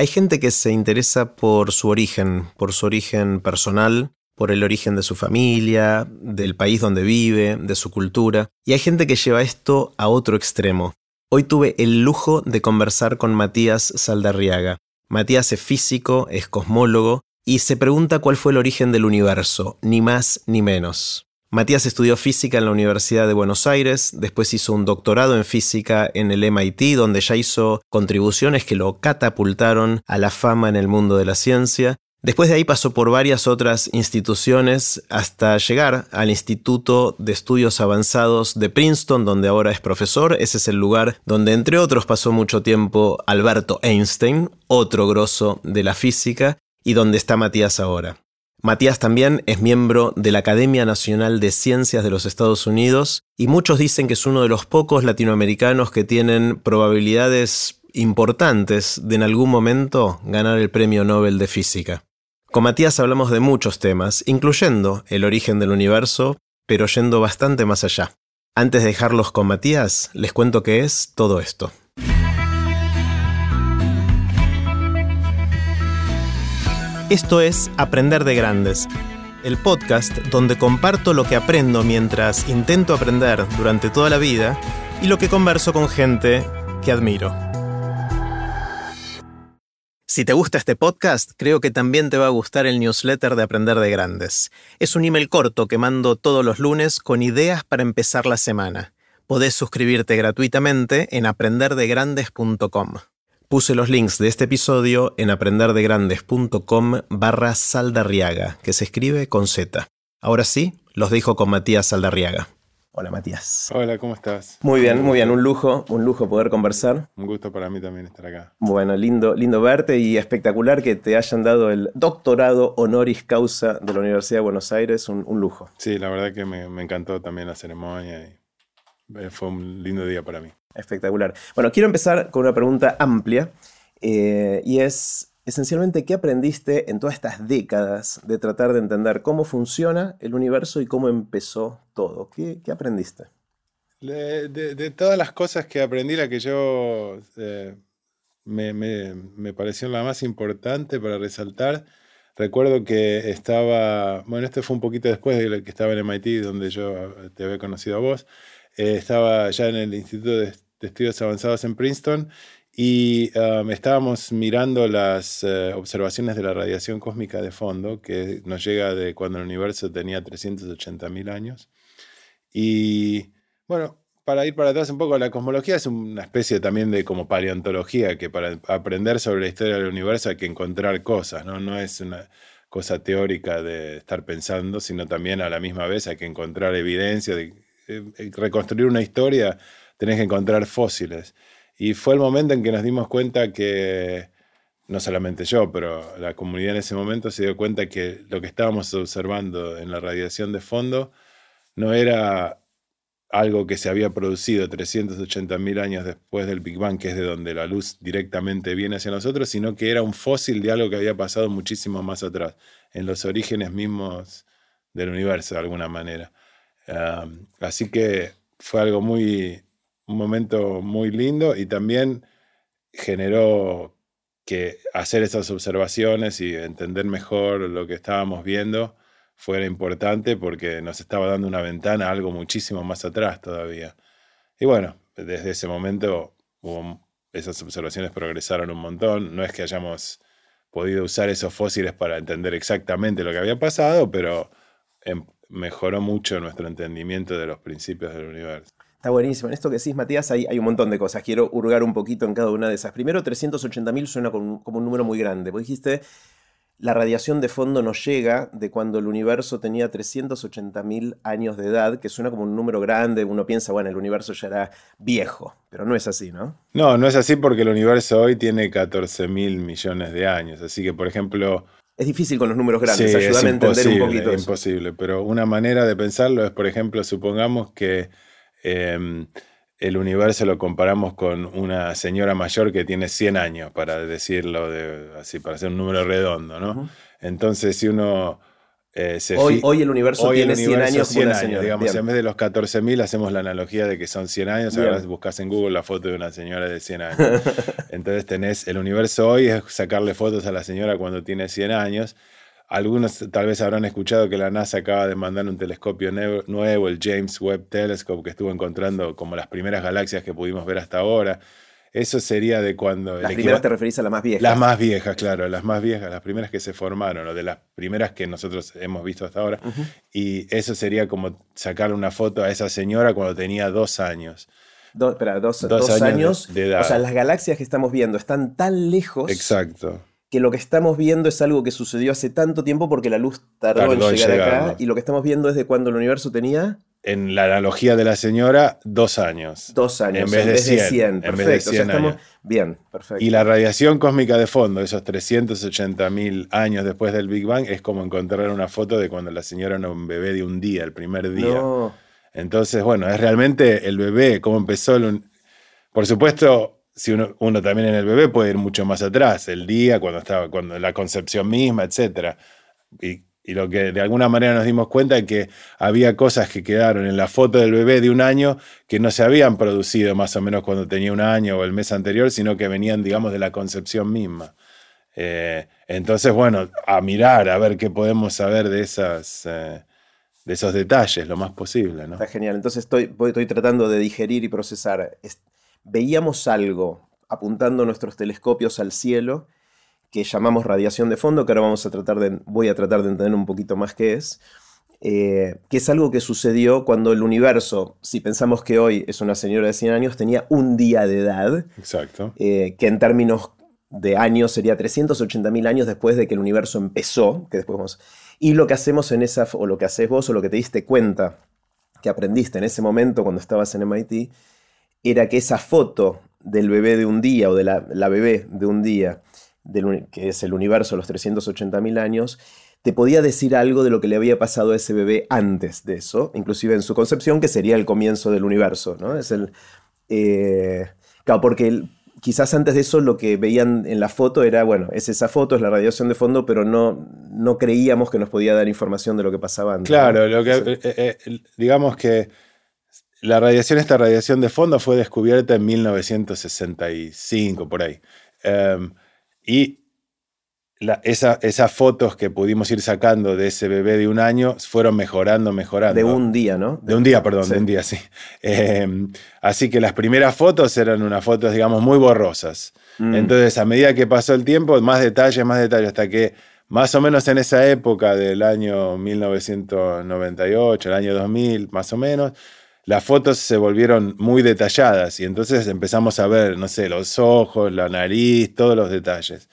Hay gente que se interesa por su origen, por su origen personal, por el origen de su familia, del país donde vive, de su cultura, y hay gente que lleva esto a otro extremo. Hoy tuve el lujo de conversar con Matías Saldarriaga. Matías es físico, es cosmólogo, y se pregunta cuál fue el origen del universo, ni más ni menos. Matías estudió física en la Universidad de Buenos Aires, después hizo un doctorado en física en el MIT, donde ya hizo contribuciones que lo catapultaron a la fama en el mundo de la ciencia. Después de ahí pasó por varias otras instituciones hasta llegar al Instituto de Estudios Avanzados de Princeton, donde ahora es profesor. Ese es el lugar donde, entre otros, pasó mucho tiempo Alberto Einstein, otro grosso de la física, y donde está Matías ahora. Matías también es miembro de la Academia Nacional de Ciencias de los Estados Unidos y muchos dicen que es uno de los pocos latinoamericanos que tienen probabilidades importantes de en algún momento ganar el Premio Nobel de Física. Con Matías hablamos de muchos temas, incluyendo el origen del universo, pero yendo bastante más allá. Antes de dejarlos con Matías, les cuento qué es todo esto. Esto es Aprender de Grandes, el podcast donde comparto lo que aprendo mientras intento aprender durante toda la vida y lo que converso con gente que admiro. Si te gusta este podcast, creo que también te va a gustar el newsletter de Aprender de Grandes. Es un email corto que mando todos los lunes con ideas para empezar la semana. Podés suscribirte gratuitamente en aprenderdegrandes.com. Puse los links de este episodio en aprenderdegrandes.com barra saldarriaga, que se escribe con Z. Ahora sí, los dejo con Matías Saldarriaga. Hola Matías. Hola, ¿cómo estás? Muy bien, muy bien, un lujo, un lujo poder conversar. Un gusto para mí también estar acá. Bueno, lindo, lindo verte y espectacular que te hayan dado el doctorado honoris causa de la Universidad de Buenos Aires, un, lujo. Sí, la verdad que me, me encantó también la ceremonia y eh, fue un lindo día para mí. Espectacular. Bueno, quiero empezar con una pregunta amplia eh, y es esencialmente qué aprendiste en todas estas décadas de tratar de entender cómo funciona el universo y cómo empezó todo. ¿Qué, aprendiste? De, todas las cosas que aprendí, la que yo eh, me, me, pareció la más importante para resaltar, recuerdo que estaba, bueno, esto fue un poquito después de que estaba en MIT, donde yo te había conocido a vos, eh, estaba ya en el Instituto de, Estudios Avanzados en Princeton y um, estábamos mirando las eh, observaciones de la radiación cósmica de fondo, que nos llega de cuando el universo tenía 380.000 años. Y bueno, para ir para atrás un poco, la cosmología es una especie también de como paleontología, que para aprender sobre la historia del universo hay que encontrar cosas, ¿no? No es una cosa teórica de estar pensando, sino también a la misma vez hay que encontrar evidencia de reconstruir una historia, tenés que encontrar fósiles. Y fue el momento en que nos dimos cuenta que, no solamente yo, pero la comunidad en ese momento se dio cuenta que lo que estábamos observando en la radiación de fondo no era algo que se había producido 380.000 años después del Big Bang, que es de donde la luz directamente viene hacia nosotros, sino que era un fósil de algo que había pasado muchísimo más atrás, en los orígenes mismos del universo, de alguna manera así que fue algo muy, un momento muy lindo y también generó que hacer esas observaciones y entender mejor lo que estábamos viendo fuera importante porque nos estaba dando una ventana a algo muchísimo más atrás todavía. Y bueno, desde ese momento esas observaciones progresaron un montón. No es que hayamos podido usar esos fósiles para entender exactamente lo que había pasado, pero en, mejoró mucho nuestro entendimiento de los principios del universo. Está buenísimo. En esto que decís, Matías, hay, hay un montón de cosas. Quiero hurgar un poquito en cada una de esas. Primero, 380.000 suena como, un número muy grande. Vos dijiste, la radiación de fondo nos llega de cuando el universo tenía 380.000 años de edad, que suena como un número grande. Uno piensa, bueno, el universo ya era viejo, pero no es así, ¿no? No, no es así porque el universo hoy tiene 14.000 millones de años. Así que, por ejemplo, es difícil con los números grandes, ayúdame a entender un poquito. Es imposible, pero una manera de pensarlo es, por ejemplo, supongamos que em, el universo lo comparamos con una señora mayor que tiene 100 años, para decirlo de, así, para hacer un número redondo, ¿no? Entonces, si uno eh, Hoy, hoy el universo hoy el tiene 100 universo años como 100 una años, señora. digamos, Bien. en vez de los 14.000 hacemos la analogía de que son 100 años, Bien. ahora buscas en Google la foto de una señora de 100 años. Entonces tenés el universo hoy es sacarle fotos a la señora cuando tiene 100 años. Algunos tal vez habrán escuchado que la NASA acaba de mandar un telescopio nue- nuevo, el James Webb Telescope, que estuvo encontrando como las primeras galaxias que pudimos ver hasta ahora. Eso sería de cuando... Las primeras te referís a las más viejas. las más viejas, claro, las más viejas, las primeras que se formaron, o de las primeras que nosotros hemos visto hasta ahora. Y eso sería como sacarle una foto a esa señora cuando tenía dos años. Do- espera, dos, Dos dos años de- años. de edad. O sea, las galaxias que estamos viendo están tan lejos Exacto. que lo que estamos viendo es algo que sucedió hace tanto tiempo porque la luz tardó, Tardó en llegar acá. Y lo que estamos viendo es de cuando el universo tenía En la analogía de la señora, dos años. dos años. En vez de 100, en vez de Perfecto. o sea, 100 estamos años. bien, perfecto. Y la radiación cósmica de fondo, esos 380.000 años después del Big Bang, es como encontrar una foto de cuando la señora era un bebé de un día, el primer día. No, Entonces, bueno, es realmente el bebé, cómo empezó. el Por supuesto, si uno, uno también en el bebé puede ir mucho más atrás, el día, cuando estaba, cuando la concepción misma, etc. Y, y lo que de alguna manera nos dimos cuenta es que había cosas que quedaron en la foto del bebé de un año que no se habían producido más o menos cuando tenía un año o el mes anterior, sino que venían, digamos, de la concepción misma. Eh, entonces, bueno, a mirar, a ver qué podemos saber de esas. eh, de esos detalles lo más posible, ¿no? está genial. Entonces estoy, estoy tratando de digerir y procesar. Es- veíamos algo apuntando nuestros telescopios al cielo que llamamos radiación de fondo, que ahora vamos a tratar de, voy a tratar de entender un poquito más qué es. eh, que es algo que sucedió cuando el universo, si pensamos que hoy es una señora de 100 años, tenía un día de edad, Exacto. eh, que en términos de años sería 380.000 años después de que el universo empezó, que después vamos- y lo que hacemos en esa, o lo que haces vos, o lo que te diste cuenta que aprendiste en ese momento cuando estabas en MIT, era que esa foto del bebé de un día, o de la, la bebé de un día, del que es el universo, los 380.000 años, te podía decir algo de lo que le había pasado a ese bebé antes de eso, inclusive en su concepción, que sería el comienzo del universo, ¿no? Es el... eh, claro, porque el- quizás antes de eso lo que veían en la foto era, bueno, es esa foto, es la radiación de fondo, pero no, no creíamos que nos podía dar información de lo que pasaba antes. Claro, lo que, Sí. eh, eh, eh, digamos que la radiación, esta radiación de fondo fue descubierta en 1965, por ahí. Em, y la- esa- esas fotos que pudimos ir sacando de ese bebé de un año fueron mejorando, mejorando. De un día, ¿no? De un día, perdón, Sí. de un día, sí. Em, así que las primeras fotos eran unas fotos, digamos, muy borrosas. Mm. Entonces, a medida que pasó el tiempo, más detalles, más detalles, hasta que más o menos en esa época del año 1998, el año 2000, más o menos, las fotos se volvieron muy detalladas y entonces empezamos a ver, no sé, los ojos, la nariz, todos los detalles.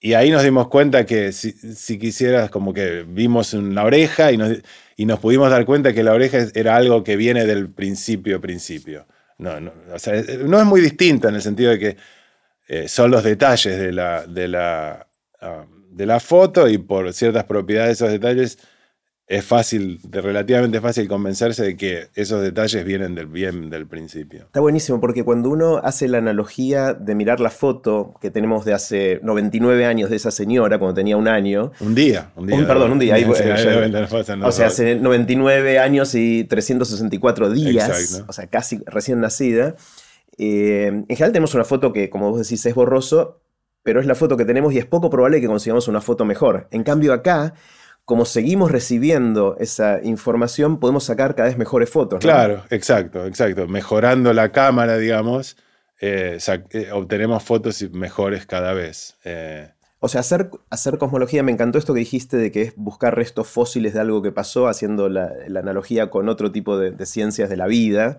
Y ahí nos dimos cuenta que si, si quisieras, como que vimos una oreja y nos, pudimos dar cuenta que la oreja era algo que viene del principio, principio. No, no, o no es muy distinta en el sentido de que eh, son los detalles de la, de, la, ah, de la foto y por ciertas propiedades de esos detalles es fácil, de, relativamente fácil convencerse de que esos detalles vienen del bien del principio. Está buenísimo porque cuando uno hace la analogía de mirar la foto que tenemos de hace 99 años de esa señora, cuando tenía un año, Un día, un día. Un- perdón, un día, ahí, Sí, eh, ya- no- o sea, hace 99 años y 364 días, Exacto. o sea, casi recién nacida. Eh, en general tenemos una foto que, como vos decís, es borroso, pero es la foto que tenemos y es poco probable que consigamos una foto mejor. En cambio acá, como seguimos recibiendo esa información, podemos sacar cada vez mejores fotos. ¿no? Claro, exacto, exacto. Mejorando la cámara, digamos, eh, eh, obtenemos fotos mejores cada vez. Eh, O sea, hacer, hacer cosmología, me encantó esto que dijiste de que es buscar restos fósiles de algo que pasó, haciendo la, la analogía con otro tipo de, de ciencias de la vida.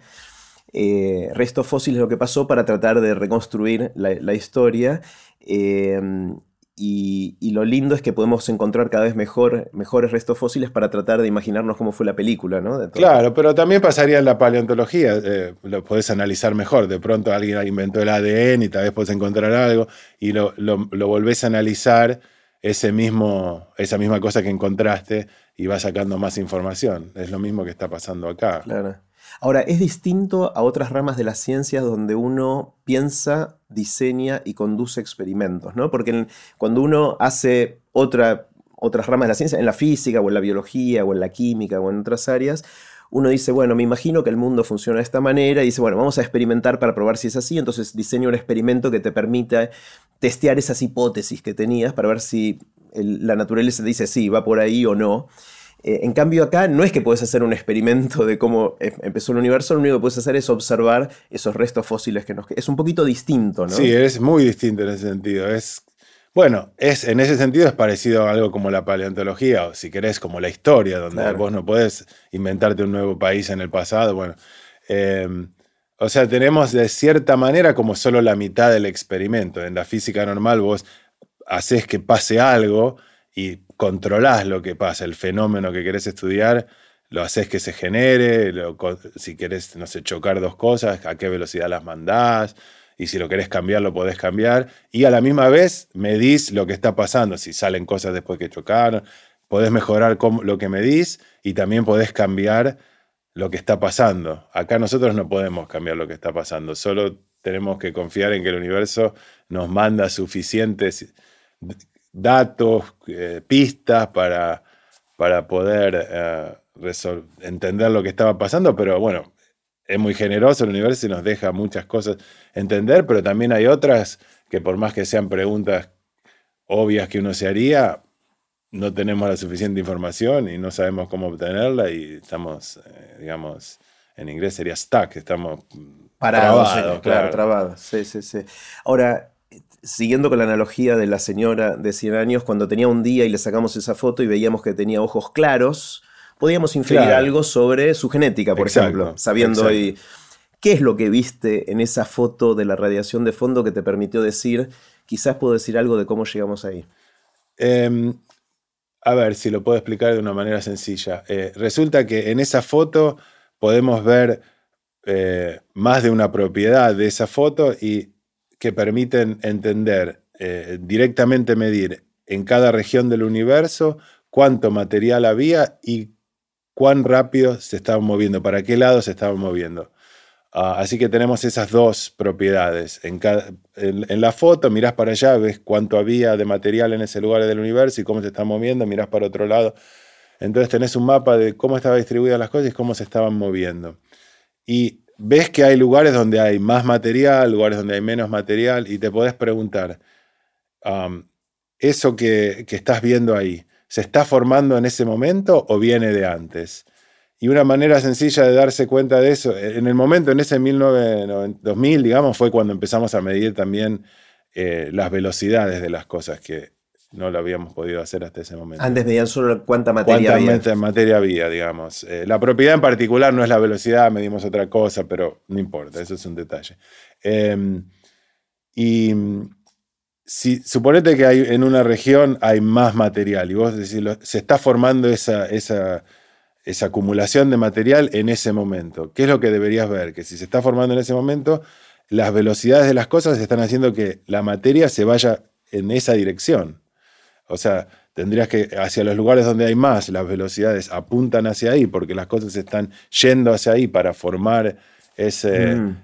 Eh, restos fósiles de lo que pasó para tratar de reconstruir la, la historia. Eh, y, y lo lindo es que podemos encontrar cada vez mejor, mejores restos fósiles para tratar de imaginarnos cómo fue la película, ¿no? Claro, pero también pasaría en la paleontología. eh, lo podés analizar mejor. De pronto alguien inventó el ADN y tal vez podés encontrar algo y lo, lo, lo volvés a analizar ese mismo, esa misma cosa que encontraste y vas sacando más información. Es lo mismo que está pasando acá. Claro. Ahora, es distinto a otras ramas de las ciencias donde uno piensa, diseña y conduce experimentos, ¿no? Porque cuando uno hace otra, otras ramas de la ciencia, en la física o en la biología o en la química o en otras áreas, uno dice, bueno, me imagino que el mundo funciona de esta manera y dice, bueno, vamos a experimentar para probar si es así, entonces diseño un experimento que te permita testear esas hipótesis que tenías para ver si la naturaleza dice sí, va por ahí o no. Eh, en cambio acá no es que puedes hacer un experimento de cómo em, empezó el universo, lo único que puedes hacer es observar esos restos fósiles que nos... Es un poquito distinto, ¿no? Sí, es muy distinto en ese sentido. Es, bueno, es, en ese sentido es parecido a algo como la paleontología, o si querés, como la historia, donde vos no podés inventarte un nuevo país en el pasado. Bueno, em, o sea, tenemos de cierta manera como solo la mitad del experimento. En la física normal vos haces que pase algo y controlás lo que pasa, el fenómeno que querés estudiar, lo haces que se genere, si querés, no sé, chocar dos cosas, a qué velocidad las mandás, y si lo querés cambiar, lo podés cambiar, y a la misma vez medís lo que está pasando, si salen cosas después que chocaron, podés mejorar lo que medís y también podés cambiar lo que está pasando. Acá nosotros no podemos cambiar lo que está pasando, solo tenemos que confiar en que el universo nos manda suficientes datos, eh, pistas para, para poder eh, entender lo que estaba pasando, pero bueno, es muy generoso el universo y nos deja muchas cosas entender, pero también hay otras que por más que sean preguntas obvias que uno se haría, no tenemos la suficiente información y no sabemos cómo obtenerla y estamos, eh, digamos, en inglés sería stuck, estamos parados, claro, claro, trabados. Sí, sí, sí. Ahora, siguiendo con la analogía de la señora de 100 años, cuando tenía un día y le sacamos esa foto y veíamos que tenía ojos claros, podíamos inferir algo sobre su genética, por ejemplo, sabiendo hoy qué es lo que viste en esa foto de la radiación de fondo que te permitió decir, quizás puedo decir algo de cómo llegamos ahí. Em, a ver si lo puedo explicar de una manera sencilla. Eh, resulta que en esa foto podemos ver eh, más de una propiedad de esa foto y que permiten entender, eh, directamente medir en cada región del universo cuánto material había y cuán rápido se estaba moviendo, para qué lado se estaba moviendo. Ah, así que tenemos esas dos propiedades. En, en, la foto mirás para allá, ves cuánto había de material en ese lugar del universo y cómo se está moviendo, mirás para otro lado. Entonces tenés un mapa de cómo estaban distribuidas las cosas y cómo se estaban moviendo. Y ves que hay lugares donde hay más material, lugares donde hay menos material, y te podés preguntar, ¿eso que, estás viendo ahí, se está formando en ese momento o viene de antes? Y una manera sencilla de darse cuenta de eso, en el momento, en ese 2000, digamos, fue cuando empezamos a medir también eh, las velocidades de las cosas, que no lo habíamos podido hacer hasta ese momento. Antes medían solo cuánta materia había. Cuánta materia había, digamos. Eh, la propiedad en particular no es la velocidad, medimos otra cosa, pero no importa, eso es un detalle. Em, y si suponete que hay, en una región hay más material y vos decís, se está formando esa, esa, esa acumulación de material en ese momento. ¿Qué es lo que deberías ver? Que si se está formando en ese momento, las velocidades de las cosas están haciendo que la materia se vaya en esa dirección. O sea, tendrías que, hacia los lugares donde hay más, las velocidades apuntan hacia ahí, porque las cosas están yendo hacia ahí para formar ese, mm.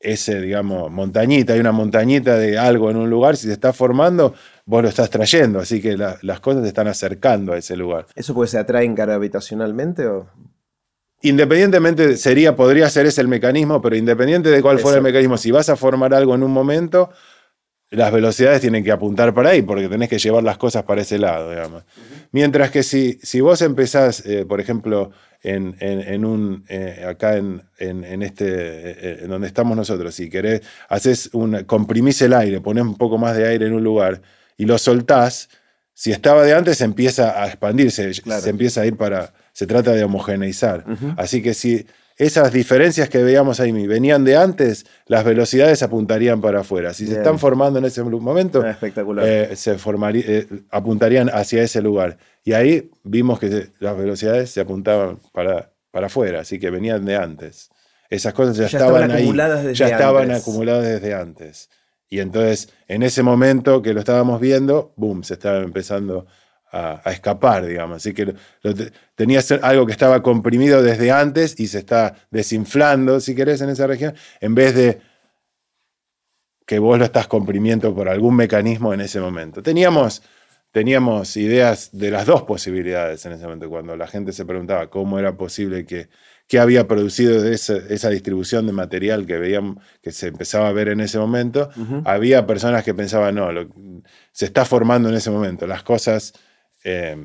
ese, digamos, montañita. Hay una montañita de algo en un lugar, si se está formando, vos lo estás trayendo, así que las cosas se están acercando a ese lugar. ¿Eso puede se atraen gravitacionalmente o...? Independientemente, sería, podría ser ese el mecanismo, pero independiente de cuál fuera el mecanismo, si vas a formar algo en un momento, las velocidades tienen que apuntar para ahí, porque tenés que llevar las cosas para ese lado, digamos. Mientras que si, si vos empezás, eh, por ejemplo, en, en, un, eh, acá en, en este, eh, en donde estamos nosotros, si querés, haces un, comprimís el aire, ponés un poco más de aire en un lugar y lo soltás, si estaba de antes empieza a expandirse, se empieza a ir para, se trata de homogeneizar. Así que si esas diferencias que veíamos ahí venían de antes, las velocidades apuntarían para afuera. Si se están formando en ese momento, ah, eh, se eh, apuntarían hacia ese lugar. Y ahí vimos que las velocidades se apuntaban para, para afuera, así que venían de antes. Esas cosas ya, estaban, ahí, ya estaban acumuladas desde antes. Y entonces, en ese momento que lo estábamos viendo, boom, se estaba empezando a, escapar, digamos. Así que tenía algo que estaba comprimido desde antes y se está desinflando, si querés, en esa región, en vez de que vos lo estás comprimiendo por algún mecanismo en ese momento. Teníamos teníamos ideas de las dos posibilidades en ese momento, cuando la gente se preguntaba cómo era posible que, que había producido esa, esa, distribución de material que veíamos, que se empezaba a ver en ese momento, había personas que pensaban, no, se está formando en ese momento, las cosas eh,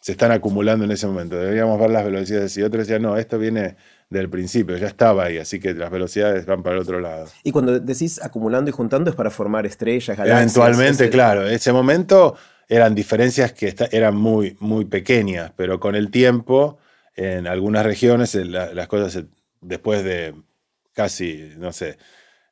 se están acumulando en ese momento, deberíamos ver las velocidades, y otros decían, no, esto viene del principio, ya estaba ahí, así que las velocidades van para el otro lado. Y cuando decís acumulando y juntando es para formar estrellas, galaxias. Eventualmente, claro, en ese momento eran diferencias que eran muy, muy pequeñas, pero con el tiempo, en algunas regiones, las cosas después de casi, no sé,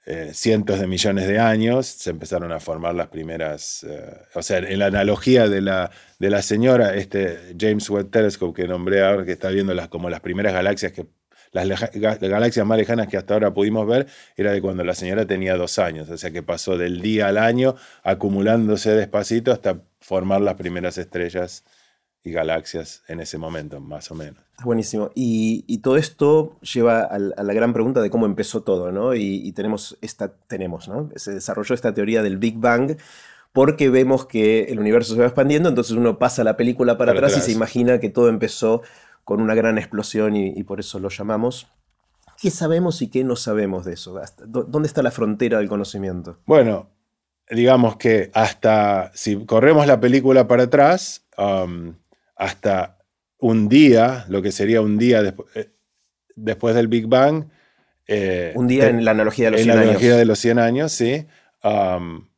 eh, cientos de millones de años, se empezaron a formar las primeras, eh, o sea, en la analogía de la, de la señora, este James Webb Telescope que nombré ahora, que está viendo las, como las primeras galaxias que las, galaxias más lejanas que hasta ahora pudimos ver era de cuando la señora tenía dos años, o sea que pasó del día al año acumulándose despacito hasta formar las primeras estrellas y galaxias en ese momento, más o menos. Buenísimo. Y, todo esto lleva a, la gran pregunta de cómo empezó todo, ¿no? Y, tenemos esta, tenemos, ¿no? Se desarrolló esta teoría del Big Bang porque vemos que el universo se va expandiendo, entonces uno pasa la película para, atrás, y se imagina que todo empezó con una gran explosión y, por eso lo llamamos. ¿Qué sabemos y qué no sabemos de eso? ¿Dónde está la frontera del conocimiento? Bueno, digamos que hasta, si corremos la película para atrás, um, hasta un día, lo que sería un día eh, después del Big Bang. Eh, un día en la analogía de los 100 años. En la analogía de los 100 años, sí. Um,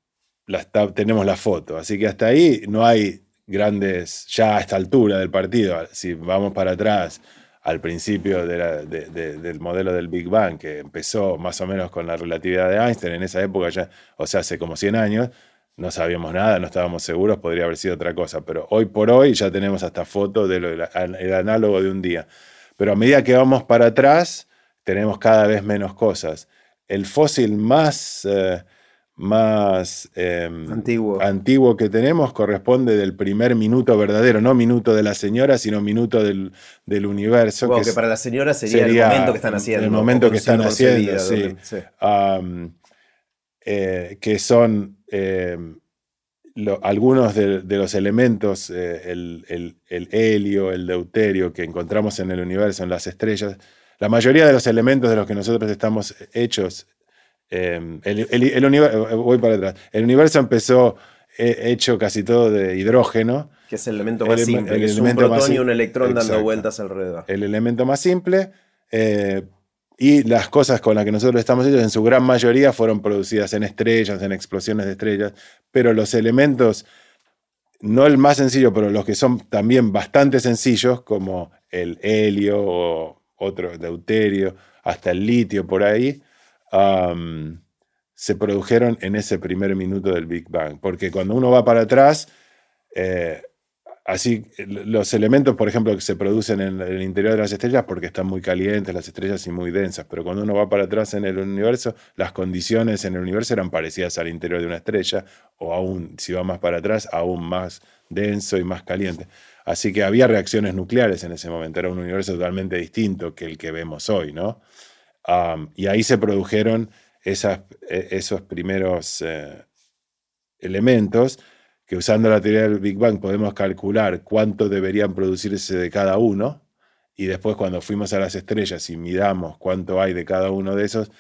tenemos la foto. Así que hasta ahí no hay grandes, ya a esta altura del partido, si vamos para atrás al principio del modelo del Big Bang, que empezó más o menos con la relatividad de Einstein, en esa época ya, o sea, hace como 100 años, no sabíamos nada, no estábamos seguros, podría haber sido otra cosa, pero hoy por hoy ya tenemos hasta fotos del análogo de un día. Pero a medida que vamos para atrás, tenemos cada vez menos cosas. El fósil más... Eh, más em, antiguo. antiguo. que tenemos corresponde del primer minuto verdadero, no minuto de la señora, sino minuto del, del universo. que, para la señora sería, el momento que están haciendo. El momento que están haciendo, sí. Eh, que son em, algunos de, los elementos, eh, el, el, el helio, el deuterio que encontramos en el universo, en las estrellas. La mayoría de los elementos de los que nosotros estamos hechos Em, el, universo, voy para atrás. El universo empezó eh, hecho casi todo de hidrógeno. Que es el elemento más simple. Un protón y un electrón dando vueltas alrededor. El elemento más simple. Y las cosas con las que nosotros estamos hechos, en su gran mayoría, fueron producidas en estrellas, en explosiones de estrellas. Pero los elementos, no el más sencillo, pero los que son también bastante sencillos, como el helio o otro deuterio, hasta el litio por ahí, se produjeron en ese primer minuto del Big Bang. Porque cuando uno va para atrás, eh, así los elementos, por ejemplo, que se producen en el interior de las estrellas porque están muy calientes las estrellas y muy densas, pero cuando uno va para atrás en el universo, las condiciones en el universo eran parecidas al interior de una estrella, o aún, si va más para atrás, aún más denso y más caliente. Así que había reacciones nucleares en ese momento, era un universo totalmente distinto que el que vemos hoy, ¿no? y ahí se produjeron esas, e, esos primeros eh, elementos que usando la teoría del Big Bang podemos calcular cuánto deberían producirse de cada uno. Y después cuando fuimos a las estrellas y midamos cuánto hay de cada uno de esos,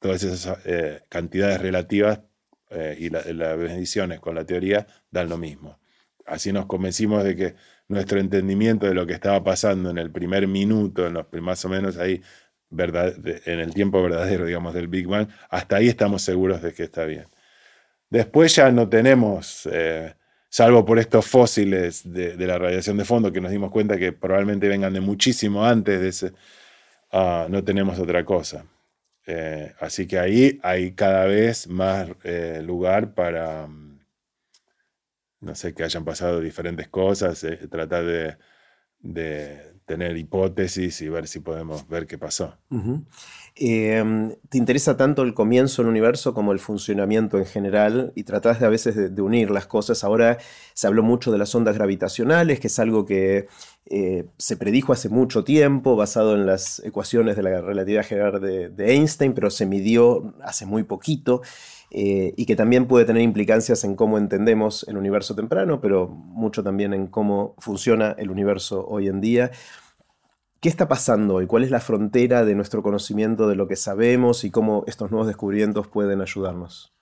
todas esas eh, cantidades relativas eh, y las mediciones con la teoría dan lo mismo. Así nos convencimos de que nuestro entendimiento de lo que estaba pasando en el primer minuto, en los, más o menos ahí en el tiempo verdadero, digamos, del Big Bang, hasta ahí estamos seguros de que está bien. Después ya no tenemos, eh, salvo por estos fósiles de, la radiación de fondo que nos dimos cuenta que probablemente vengan de muchísimo antes ah, no tenemos otra cosa. Eh, así que ahí hay cada vez más eh, lugar para, mm, no sé, que hayan pasado diferentes cosas, tratar de, tener hipótesis y ver si podemos ver qué pasó. Em, ¿Te interesa tanto el comienzo del universo como el funcionamiento en general? Y tratás de a veces de, unir las cosas. Ahora se habló mucho de las ondas gravitacionales, que es algo que eh, se predijo hace mucho tiempo, basado en las ecuaciones de la relatividad general de, Einstein, pero se midió hace muy poquito, eh, y que también puede tener implicancias en cómo entendemos el universo temprano, pero mucho también en cómo funciona el universo hoy en día. ¿Qué está pasando hoy? ¿Cuál es la frontera de nuestro conocimiento de lo que sabemos y cómo estos nuevos descubrimientos pueden ayudarnos?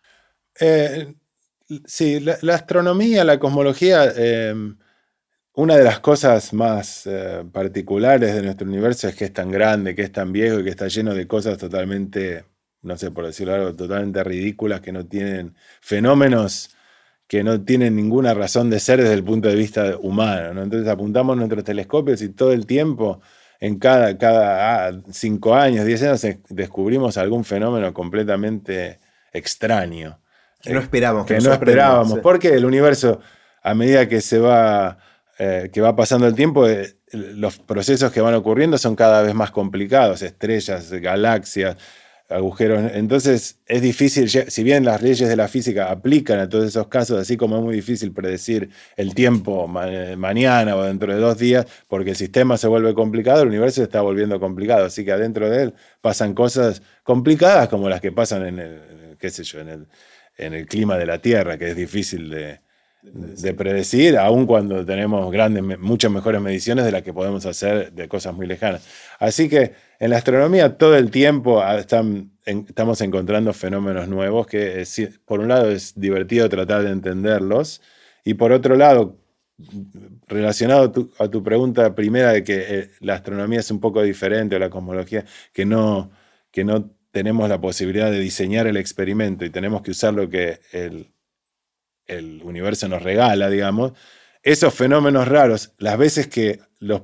Eh, sí, la, astronomía, la cosmología una de las cosas más eh, particulares de nuestro universo es que es tan grande, que es tan viejo y que está lleno de cosas totalmente, no sé por decirlo algo, totalmente ridículas, que no tienen fenómenos que no tienen ninguna razón de ser desde el punto de vista humano. Entonces apuntamos nuestros telescopios y todo el tiempo, en cada, cada ah, cinco años, diez años, descubrimos algún fenómeno completamente extraño. Que no esperábamos. Que, no esperábamos, porque el universo, a medida que se va eh, que va pasando el tiempo, eh, los procesos que van ocurriendo son cada vez más complicados, estrellas, galaxias, agujeros. Entonces es difícil, si bien las leyes de la física aplican a todos esos casos, así como es muy difícil predecir el tiempo mañana o dentro de dos días, porque el sistema se vuelve complicado, el universo se está volviendo complicado. Así que adentro de él pasan cosas complicadas como las que pasan en el, qué sé yo, en el, en el clima de la Tierra, que es difícil de, de predecir, aun cuando tenemos grandes, muchas mejores mediciones de las que podemos hacer de cosas muy lejanas. Así que en la astronomía todo el tiempo ah, estamos encontrando fenómenos nuevos que por un lado es divertido tratar de entenderlos y por otro lado, relacionado a tu, pregunta primera de que eh, la astronomía es un poco diferente o la cosmología, que no, que no tenemos la posibilidad de diseñar el experimento y tenemos que usar lo que el, el universo nos regala, digamos, esos fenómenos raros, las veces que los,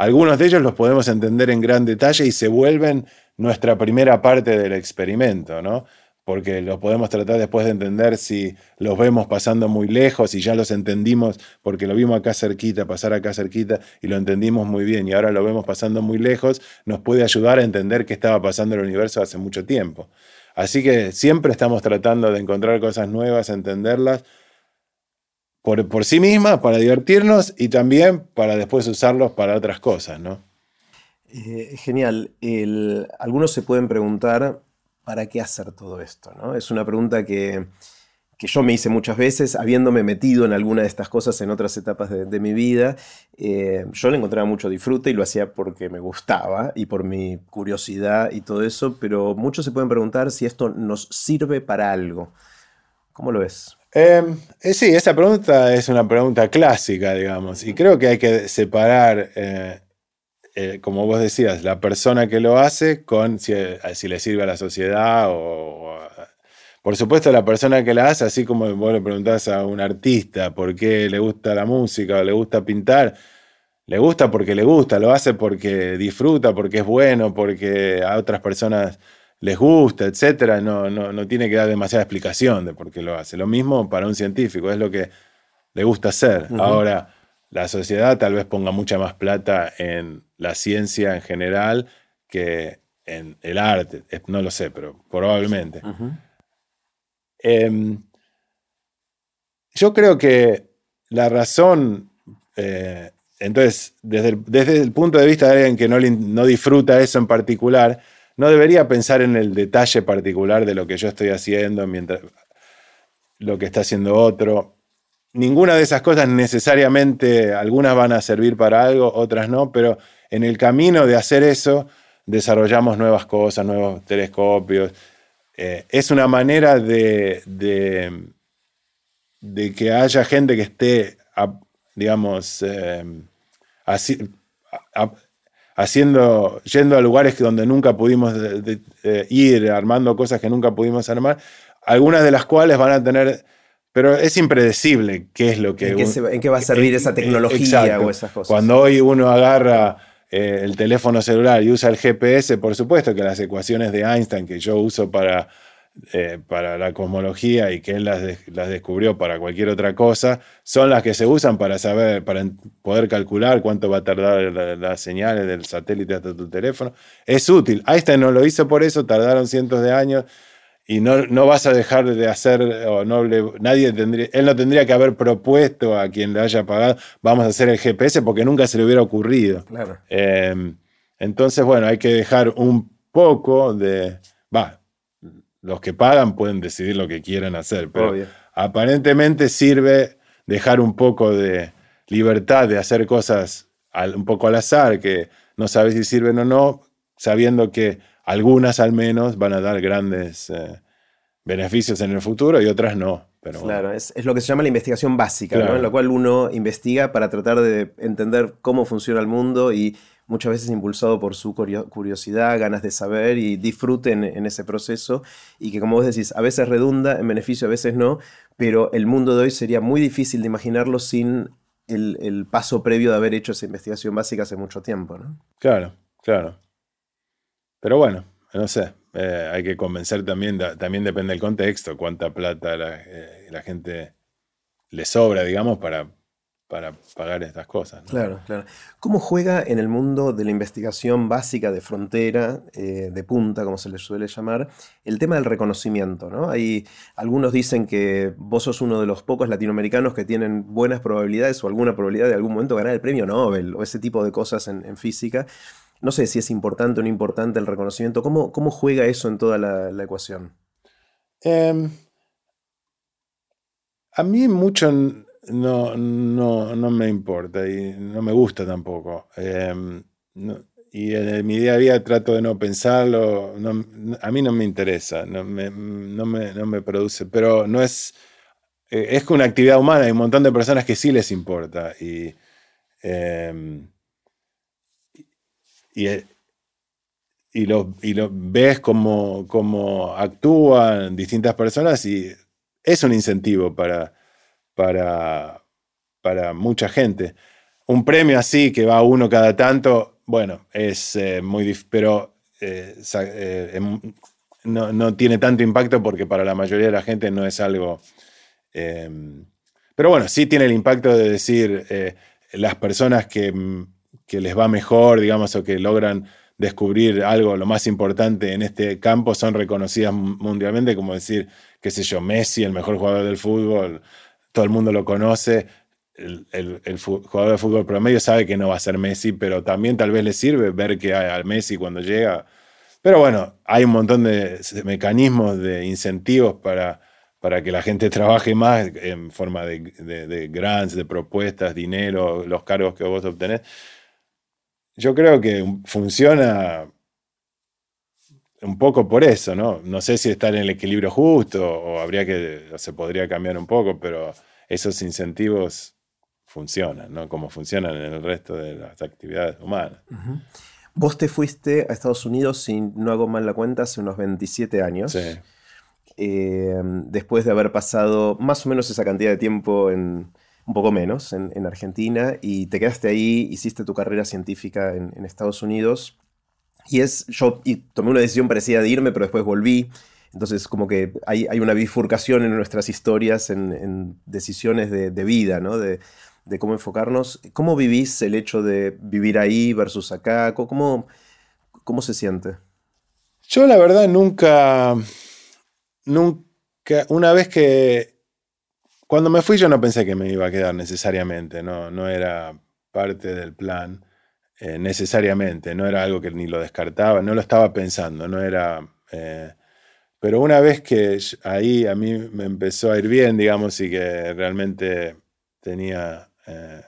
algunos de ellos los podemos entender en gran detalle y se vuelven nuestra primera parte del experimento, ¿no? Porque los podemos tratar después de entender si los vemos pasando muy lejos y ya los entendimos porque lo vimos acá cerquita, pasar acá cerquita y lo entendimos muy bien y ahora lo vemos pasando muy lejos, nos puede ayudar a entender qué estaba pasando en el universo hace mucho tiempo. Así que siempre estamos tratando de encontrar cosas nuevas, entenderlas por, sí misma, para divertirnos y también para después usarlos para otras cosas, ¿no? Eh, genial. algunos se pueden preguntar, ¿para qué hacer todo esto? ¿no? Es una pregunta que, yo me hice muchas veces, habiéndome metido en alguna de estas cosas en otras etapas de, mi vida. Eh, yo le encontraba mucho disfrute y lo hacía porque me gustaba y por mi curiosidad y todo eso, pero muchos se pueden preguntar si esto nos sirve para algo. ¿Cómo lo ves? Em, eh, sí, esa pregunta es una pregunta clásica, digamos, y creo que hay que separar, eh, eh, como vos decías, la persona que lo hace con si, le sirve a la sociedad o, Por supuesto, la persona que la hace, así como vos le preguntás a un artista por qué le gusta la música o le gusta pintar, le gusta porque le gusta, lo hace porque disfruta, porque es bueno, porque a otras personas les gusta, etcétera, no, no, tiene que dar demasiada explicación de por qué lo hace. Lo mismo para un científico, es lo que le gusta hacer. Ahora, la sociedad tal vez ponga mucha más plata en la ciencia en general que en el arte. No lo sé, pero probablemente. Em, yo creo que la razón, eh, entonces, desde el, desde el, punto de vista de alguien que no, no disfruta eso en particular, no debería pensar en el detalle particular de lo que yo estoy haciendo mientras lo que está haciendo otro. Ninguna de esas cosas necesariamente, algunas van a servir para algo, otras no, pero en el camino de hacer eso desarrollamos nuevas cosas, nuevos telescopios. Eh, es una manera de, de, que haya gente que esté, digamos, eh, así, haciendo, yendo a lugares donde nunca pudimos ir, armando cosas que nunca pudimos armar, algunas de las cuales van a tener... Pero es impredecible qué es lo que... ¿En qué, va a servir esa tecnología o esas cosas? Cuando hoy uno agarra eh, el teléfono celular y usa el GPS, por supuesto que las ecuaciones de Einstein que yo uso para eh, para la cosmología y que él las, descubrió para cualquier otra cosa, son las que se usan para saber, para poder calcular cuánto va a tardar las señales del satélite hasta tu teléfono. Es útil. Einstein no lo hizo por eso, tardaron cientos de años y no, no, vas a dejar de hacer, o no nadie tendría, él no tendría que haber propuesto a quien le haya pagado, vamos a hacer el GPS porque nunca se le hubiera ocurrido. Claro. Em, entonces, bueno, hay que dejar un poco de, va, los que pagan pueden decidir lo que quieran hacer, pero aparentemente sirve dejar un poco de libertad de hacer cosas un poco al azar, que no sabes si sirven o no, sabiendo que algunas al menos van a dar grandes eh, beneficios en el futuro y otras no. Pero claro, es, lo que se llama la investigación básica, ¿no? en la cual uno investiga para tratar de entender cómo funciona el mundo y muchas veces impulsado por su curiosidad, ganas de saber y disfruten en ese proceso y que como vos decís, a veces redunda en beneficio, a veces no, pero el mundo de hoy sería muy difícil de imaginarlo sin el, paso previo de haber hecho esa investigación básica hace mucho tiempo, ¿no? Claro, claro. Pero bueno, no sé, eh, hay que convencer también, también depende del contexto, cuánta plata la, eh, la gente le sobra, digamos, para, para pagar estas cosas. Claro, claro. ¿Cómo juega en el mundo de la investigación básica de frontera, eh, de punta, como se le suele llamar, el tema del reconocimiento? ¿no? Hay, algunos dicen que vos sos uno de los pocos latinoamericanos que tienen buenas probabilidades o alguna probabilidad de algún momento ganar el premio Nobel o ese tipo de cosas en, física. No sé si es importante o no importante el reconocimiento. ¿Cómo, cómo juega eso en toda la, ecuación? Em, a mí mucho no, no, no me importa y no me gusta tampoco. Em, y en mi día a día trato de no pensarlo. a mí no me interesa, no me, no me, produce, pero no es. Eh, es una actividad humana, hay un montón de personas que sí les importa. Y, em, y, y, lo, y lo ves como, como actúan distintas personas y es un incentivo para para, para mucha gente. Un premio así que va uno cada tanto, bueno, es eh, muy difícil, pero eh, eh, no, no, tiene tanto impacto porque para la mayoría de la gente no es algo... Em, pero bueno, sí tiene el impacto de decir las personas que, que, les va mejor, digamos, o que logran descubrir algo, lo más importante en este campo, son reconocidas mundialmente, como decir, qué sé yo, Messi, el mejor jugador del fútbol, todo el mundo lo conoce. El, jugador de fútbol promedio sabe que no va a ser Messi, pero también tal vez le sirve ver que hay Messi cuando llega. Pero bueno, hay un montón de mecanismos, de incentivos para, para que la gente trabaje más en forma de, de, grants, de propuestas, dinero, los cargos que vos obtenés. Yo creo que funciona un poco por eso, ¿no? No sé si está en el equilibrio justo o habría que, se podría cambiar un poco, pero esos incentivos funcionan, ¿no? Como funcionan en el resto de las actividades humanas. Vos te fuiste a Estados Unidos, si no hago mal la cuenta, hace unos 27 años. Sí. Eh, después de haber pasado más o menos esa cantidad de tiempo en, un poco menos, en, Argentina, y te quedaste ahí, hiciste tu carrera científica en, en Estados Unidos. Y es, yo y tomé una decisión parecida de irme, pero después volví. Entonces, como que hay, hay una bifurcación en nuestras historias, en, decisiones de, vida, ¿no? De, de, cómo enfocarnos. ¿Cómo vivís el hecho de vivir ahí versus acá? ¿Cómo, cómo se siente? Yo, la verdad, nunca. Nunca. Una vez que. Cuando me fui, yo no pensé que me iba a quedar necesariamente, no, no era parte del plan. Eh, necesariamente, no era algo que ni lo descartaba, no lo estaba pensando, no era... Eh, pero una vez que ahí a mí me empezó a ir bien, digamos, y que realmente tenía eh,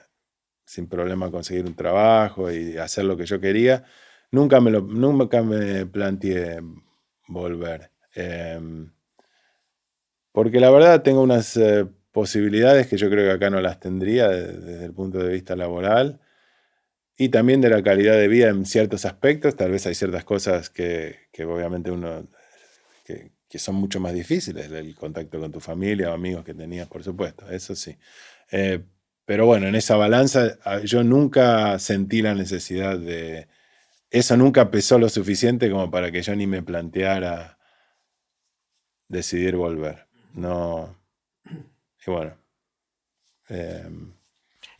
sin problema conseguir un trabajo y hacer lo que yo quería, nunca me, lo, nunca me planteé volver. Em, porque la verdad tengo unas posibilidades que yo creo que acá no las tendría desde el punto de vista laboral y también de la calidad de vida en ciertos aspectos. Tal vez hay ciertas cosas que, obviamente uno, que, son mucho más difíciles, el contacto con tu familia o amigos que tenías, por supuesto, eso sí. Eh, pero bueno, en esa balanza ah, yo nunca sentí la necesidad de... Eso nunca pesó lo suficiente como para que yo ni me planteara decidir volver. No. Y bueno. Em,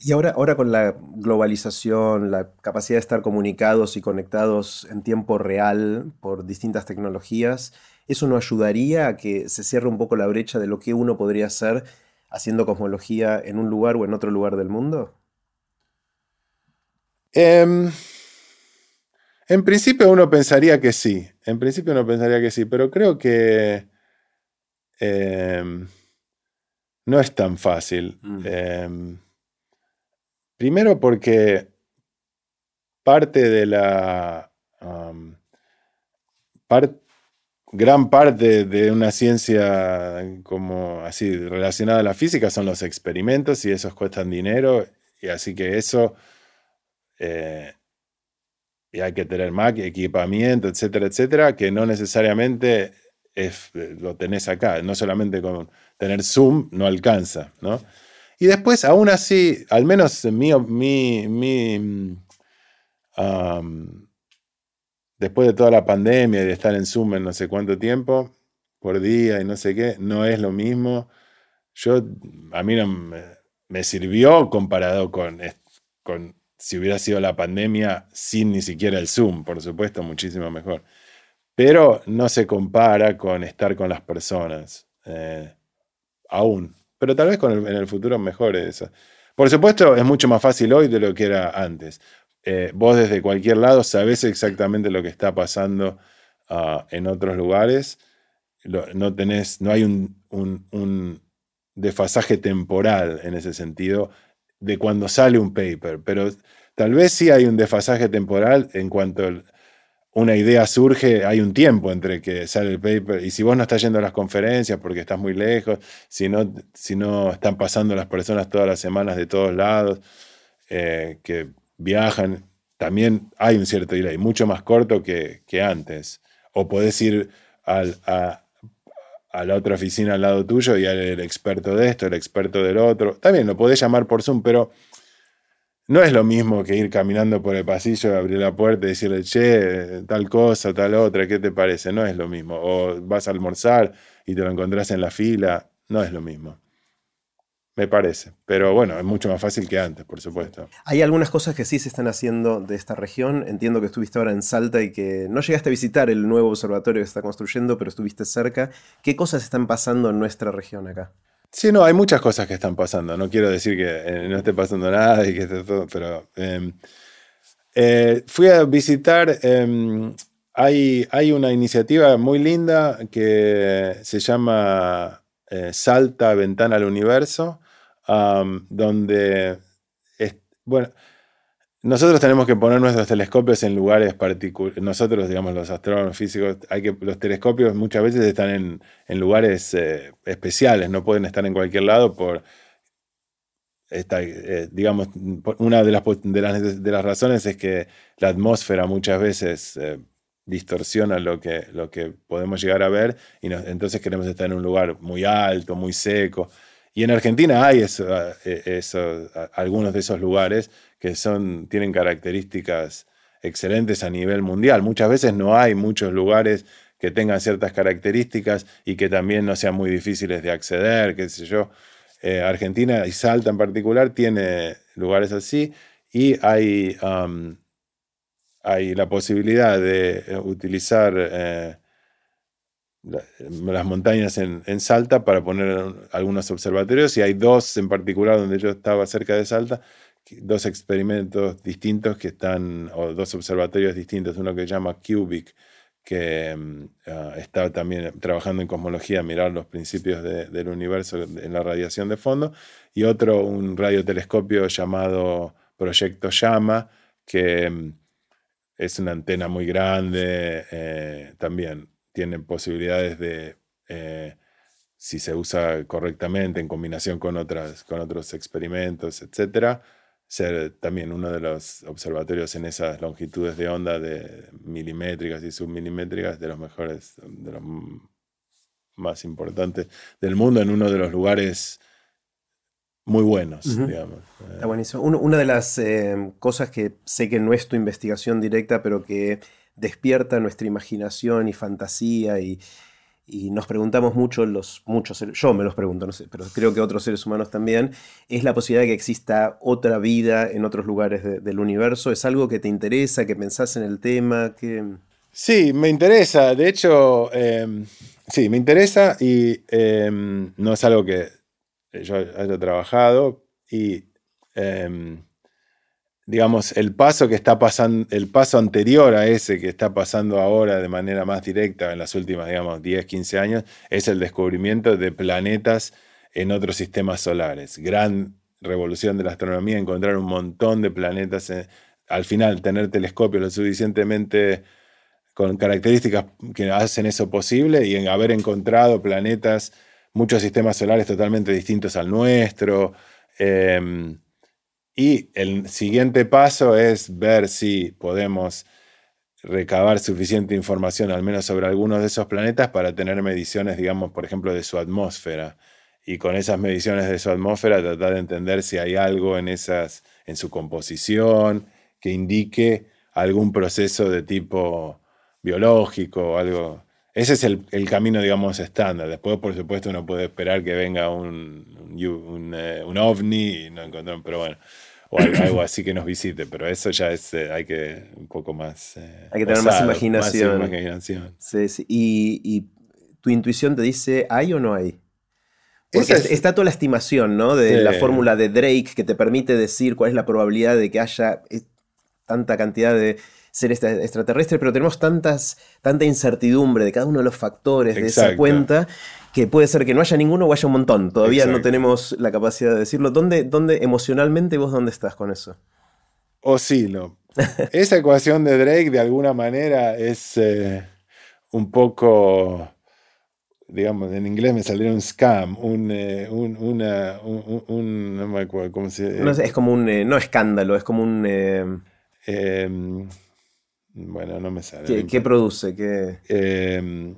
Y ahora, ahora con la globalización, la capacidad de estar comunicados y conectados en tiempo real por distintas tecnologías, ¿eso no ayudaría a que se cierre un poco la brecha de lo que uno podría hacer haciendo cosmología en un lugar o en otro lugar del mundo? Em, en principio uno pensaría que sí, en principio uno pensaría que sí, pero creo que em, no es tan fácil. Mm. Em, primero porque parte de la... gran parte de una ciencia como así relacionada a la física son los experimentos y esos cuestan dinero y así que eso eh, y hay que tener Mac, equipamiento, etcétera, etcétera, que no necesariamente es, lo tenés acá, no solamente con tener Zoom no alcanza, ¿no? Y después, aún así, al menos mi, mi, mi después de toda la pandemia y de estar en Zoom en no sé cuánto tiempo, por día y no sé qué, no es lo mismo. Yo, a mí no me, me sirvió comparado con, con si hubiera sido la pandemia sin ni siquiera el Zoom, por supuesto, muchísimo mejor. Pero no se compara con estar con las personas, eh, aún. Pero tal vez en el futuro mejore eso. Por supuesto, es mucho más fácil hoy de lo que era antes. Eh, vos desde cualquier lado sabés exactamente lo que está pasando ah, en otros lugares. no, tenés, no hay un, un desfasaje temporal en ese sentido de cuando sale un paper, pero tal vez sí hay un desfasaje temporal en cuanto una idea surge, hay un tiempo entre que sale el paper, y si vos no estás yendo a las conferencias porque estás muy lejos, si no, si no están pasando las personas todas las semanas de todos lados, eh, que viajan, también hay un cierto delay, mucho más corto que, antes. O podés ir al, a, la otra oficina al lado tuyo y el experto de esto, el experto del otro. También lo podés llamar por Zoom, pero no es lo mismo que ir caminando por el pasillo, abrir la puerta y decirle, che, tal cosa, tal otra, ¿qué te parece? No es lo mismo. O vas a almorzar y te lo encontrás en la fila, no es lo mismo me parece. Pero bueno, es mucho más fácil que antes, por supuesto. Hay algunas cosas que sí se están haciendo de esta región. Entiendo que estuviste ahora en Salta y que no llegaste a visitar el nuevo observatorio que se está construyendo, pero estuviste cerca. ¿Qué cosas están pasando en nuestra región acá? Sí, no, hay muchas cosas que están pasando. No quiero decir que eh, no esté pasando nada y que esté todo, pero em, eh, fui a visitar. Em, hay, hay una iniciativa muy linda que se llama eh, Salta Ventana al Universo, donde, bueno, nosotros tenemos que poner nuestros telescopios en lugares particulares. Nosotros, digamos, los astrónomos físicos, hay que, los telescopios muchas veces están en, lugares eh, especiales, no pueden estar en cualquier lado por, esta, eh, digamos, una de las, de las, razones es que la atmósfera muchas veces eh, distorsiona lo que, lo que podemos llegar a ver y entonces queremos estar en un lugar muy alto, muy seco. Y en Argentina hay eso, eh, algunos de esos lugares que son, tienen características excelentes a nivel mundial. Muchas veces no hay muchos lugares que tengan ciertas características y que también no sean muy difíciles de acceder, qué sé yo. Eh, Argentina y Salta en particular tiene lugares así y hay, hay la posibilidad de eh, utilizar las montañas en, Salta para poner algunos observatorios y hay dos en particular donde yo estaba cerca de Salta, dos experimentos distintos que están, o dos observatorios distintos, uno que se llama Cubic, que mm, ah, está también trabajando en cosmología, mirar los principios del universo en la radiación de fondo, y otro, un radiotelescopio llamado Proyecto Llama, que mm, es una antena muy grande, eh, también tiene posibilidades de, eh, si se usa correctamente en combinación con, otras, con otros experimentos, etcétera, ser también uno de los observatorios en esas longitudes de onda de milimétricas y submilimétricas de los mejores, de los más importantes del mundo, en uno de los lugares muy buenos, digamos. Está buenísimo. una de las eh, cosas que sé que no es tu investigación directa, pero que despierta nuestra imaginación y fantasía y, y nos preguntamos mucho, los muchos yo me los pregunto, no sé, pero creo que otros seres humanos también, es la posibilidad de que exista otra vida en otros lugares del universo. ¿Es algo que te interesa, que pensás en el tema? Que... Sí, me interesa. De hecho, em, sí, me interesa y em, no es algo que yo haya trabajado y em, digamos, el paso que está pasando, el paso anterior a ese que está pasando ahora de manera más directa en las últimas, digamos, 10, 15 años, es el descubrimiento de planetas en otros sistemas solares. Gran revolución de la astronomía, encontrar un montón de planetas, al final tener telescopios lo suficientemente con características que hacen eso posible y en haber encontrado planetas, muchos sistemas solares totalmente distintos al nuestro. Em, y el siguiente paso es ver si podemos recabar suficiente información, al menos sobre algunos de esos planetas, para tener mediciones, digamos, por ejemplo, de su atmósfera. Y con esas mediciones de su atmósfera tratar de entender si hay algo en, esas, en su composición que indique algún proceso de tipo biológico o algo. Ese es el, camino, digamos, estándar. Después, por supuesto, uno puede esperar que venga un, un, eh, un ovni y no encontramos, pero bueno o algo así que nos visite, pero eso ya es, eh, hay que un poco más... Eh, hay que tener más imaginación. Sí, sí. Y, tu intuición te dice, ¿hay o no hay? Porque está toda la estimación, ¿no? De la fórmula de Drake que te permite decir cuál es la probabilidad de que haya tanta cantidad de seres extraterrestres, pero tenemos tantas, tanta incertidumbre de cada uno de los factores de esa cuenta que puede ser que no haya ninguno o haya un montón. Todavía no tenemos la capacidad de decirlo. ¿Dónde, dónde emocionalmente vos dónde estás con eso? Oscilo. Esa ecuación de Drake de alguna manera es eh, un poco, digamos, en inglés me saldría un scam, un, eh, un, una, un, no me acuerdo cómo se no, es como un, eh, no escándalo, es como un... Bueno, no me sale. ¿Qué, produce? ¿Qué... Em,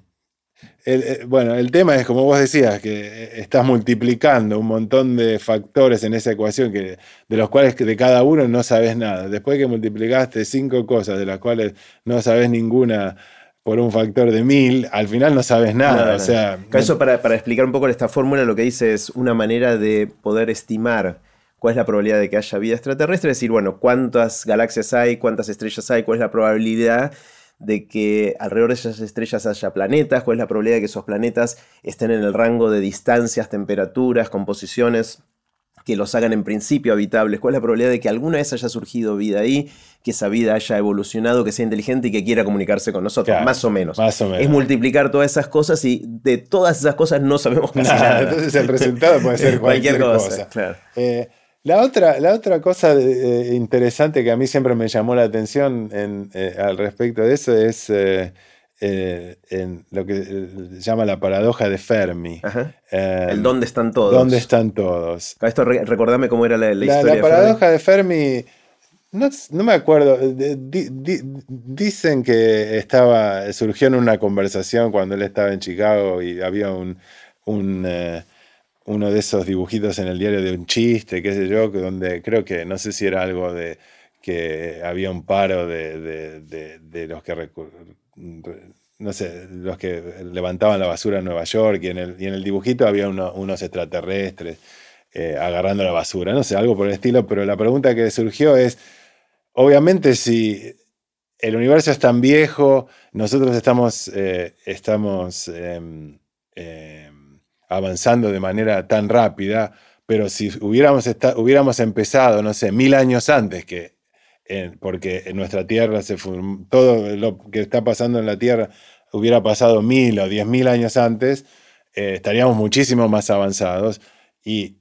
eh, bueno, el tema es, como vos decías, que eh, estás multiplicando un montón de factores en esa ecuación que, de los cuales de cada uno no sabes nada. Después que multiplicaste cinco cosas de las cuales no sabes ninguna por un factor de mil, al final no sabes nada. O sea, Eso para, para explicar un poco esta fórmula, lo que dice es una manera de poder estimar cuál es la probabilidad de que haya vida extraterrestre, es decir, bueno, cuántas galaxias hay, cuántas estrellas hay, cuál es la probabilidad de que alrededor de esas estrellas haya planetas, cuál es la probabilidad de que esos planetas estén en el rango de distancias, temperaturas, composiciones que los hagan en principio habitables, cuál es la probabilidad de que alguna vez haya surgido vida ahí, que esa vida haya evolucionado, que sea inteligente y que quiera comunicarse con nosotros, más, o menos. Es multiplicar todas esas cosas y de todas esas cosas no sabemos casi nada. Entonces el resultado puede ser cualquier, cosa. Eh, la otra, la otra cosa eh, interesante que a mí siempre me llamó la atención eh, al respecto de eso es eh, en lo que se llama la paradoja de Fermi. el dónde están todos. ¿Dónde están todos? Esto recordame cómo era la, historia. La paradoja de Fermi, no, me acuerdo, dicen que estaba, surgió en una conversación cuando él estaba en Chicago y había un uno de esos dibujitos en el diario de un chiste, qué sé yo, donde creo que, no sé si era algo de que había un paro de, los que no sé, los que levantaban la basura en Nueva York y en el, dibujito había unos extraterrestres eh, agarrando la basura, no sé, algo por el estilo, pero la pregunta que surgió es, obviamente si el universo es tan viejo, nosotros estamos, eh, estamos em, em, avanzando de manera tan rápida, pero si hubiéramos, hubiéramos empezado, no sé, mil años antes que, porque en nuestra Tierra se todo lo que está pasando en la Tierra hubiera pasado mil o diez mil años antes, eh, estaríamos muchísimo más avanzados y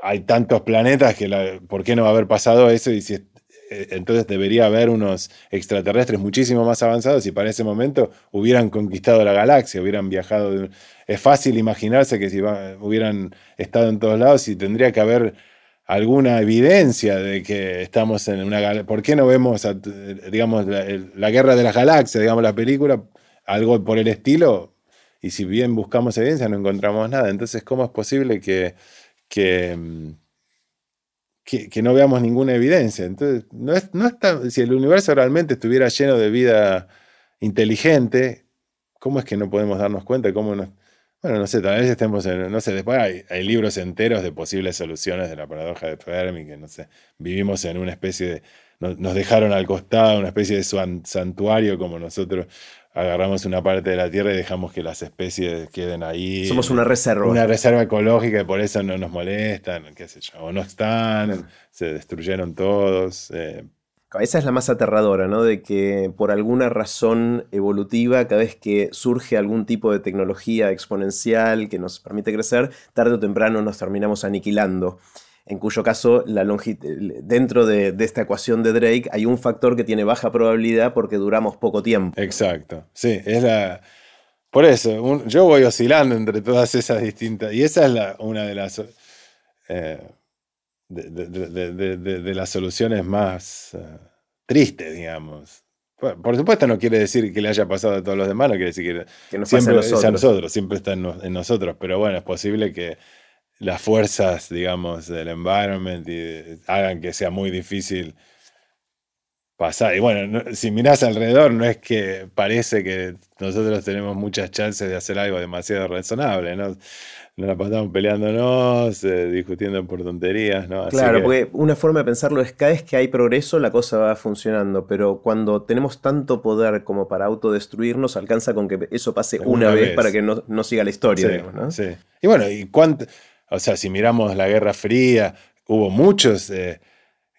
hay tantos planetas que ¿por qué no va a haber pasado eso? Y si, entonces debería haber unos extraterrestres muchísimo más avanzados y para ese momento hubieran conquistado la galaxia, hubieran viajado es fácil imaginarse que si hubieran estado en todos lados y tendría que haber alguna evidencia de que estamos en una ¿Por qué no vemos, digamos, la, guerra de las galaxias, digamos, la película, algo por el estilo? Y si bien buscamos evidencia, no encontramos nada. Entonces, ¿cómo es posible que, que, que, no veamos ninguna evidencia? Entonces, no no si el universo realmente estuviera lleno de vida inteligente, ¿cómo es que no podemos darnos cuenta? ¿Cómo no? Bueno, no sé, tal vez estemos en, no sé, después hay, hay, libros enteros de posibles soluciones de la paradoja de Fermi, que no sé, vivimos en una especie de, nos dejaron al costado una especie de santuario como nosotros agarramos una parte de la tierra y dejamos que las especies queden ahí. Somos una reserva. Una reserva ecológica y por eso no nos molestan, qué sé yo, o no están, se destruyeron todos. Eh. Esa es la más aterradora, ¿no? De que por alguna razón evolutiva, cada vez que surge algún tipo de tecnología exponencial que nos permite crecer, tarde o temprano nos terminamos aniquilando en cuyo caso la dentro de, esta ecuación de Drake hay un factor que tiene baja probabilidad porque duramos poco tiempo. Exacto, sí, es la... Por eso, yo voy oscilando entre todas esas distintas, y esa es la, una de las... Eh, de, las soluciones más eh, tristes, digamos. Por, supuesto no quiere decir que le haya pasado a todos los demás, no quiere decir que, siempre a nosotros. nosotros, siempre está en nosotros, pero bueno, es posible que las fuerzas, digamos, del environment y hagan que sea muy difícil pasar. Y bueno, si mirás alrededor, no es que parece que nosotros tenemos muchas chances de hacer algo demasiado razonable, ¿no? Nos la pasamos peleándonos, eh, discutiendo por tonterías, ¿no? claro, porque una forma de pensarlo es cada vez que hay progreso la cosa va funcionando, pero cuando tenemos tanto poder como para autodestruirnos, alcanza con que eso pase una, vez, para que no, siga la historia, digamos, ¿no? Sí. Y bueno, ¿y cuánto? O sea, si miramos la Guerra Fría, hubo muchos eh,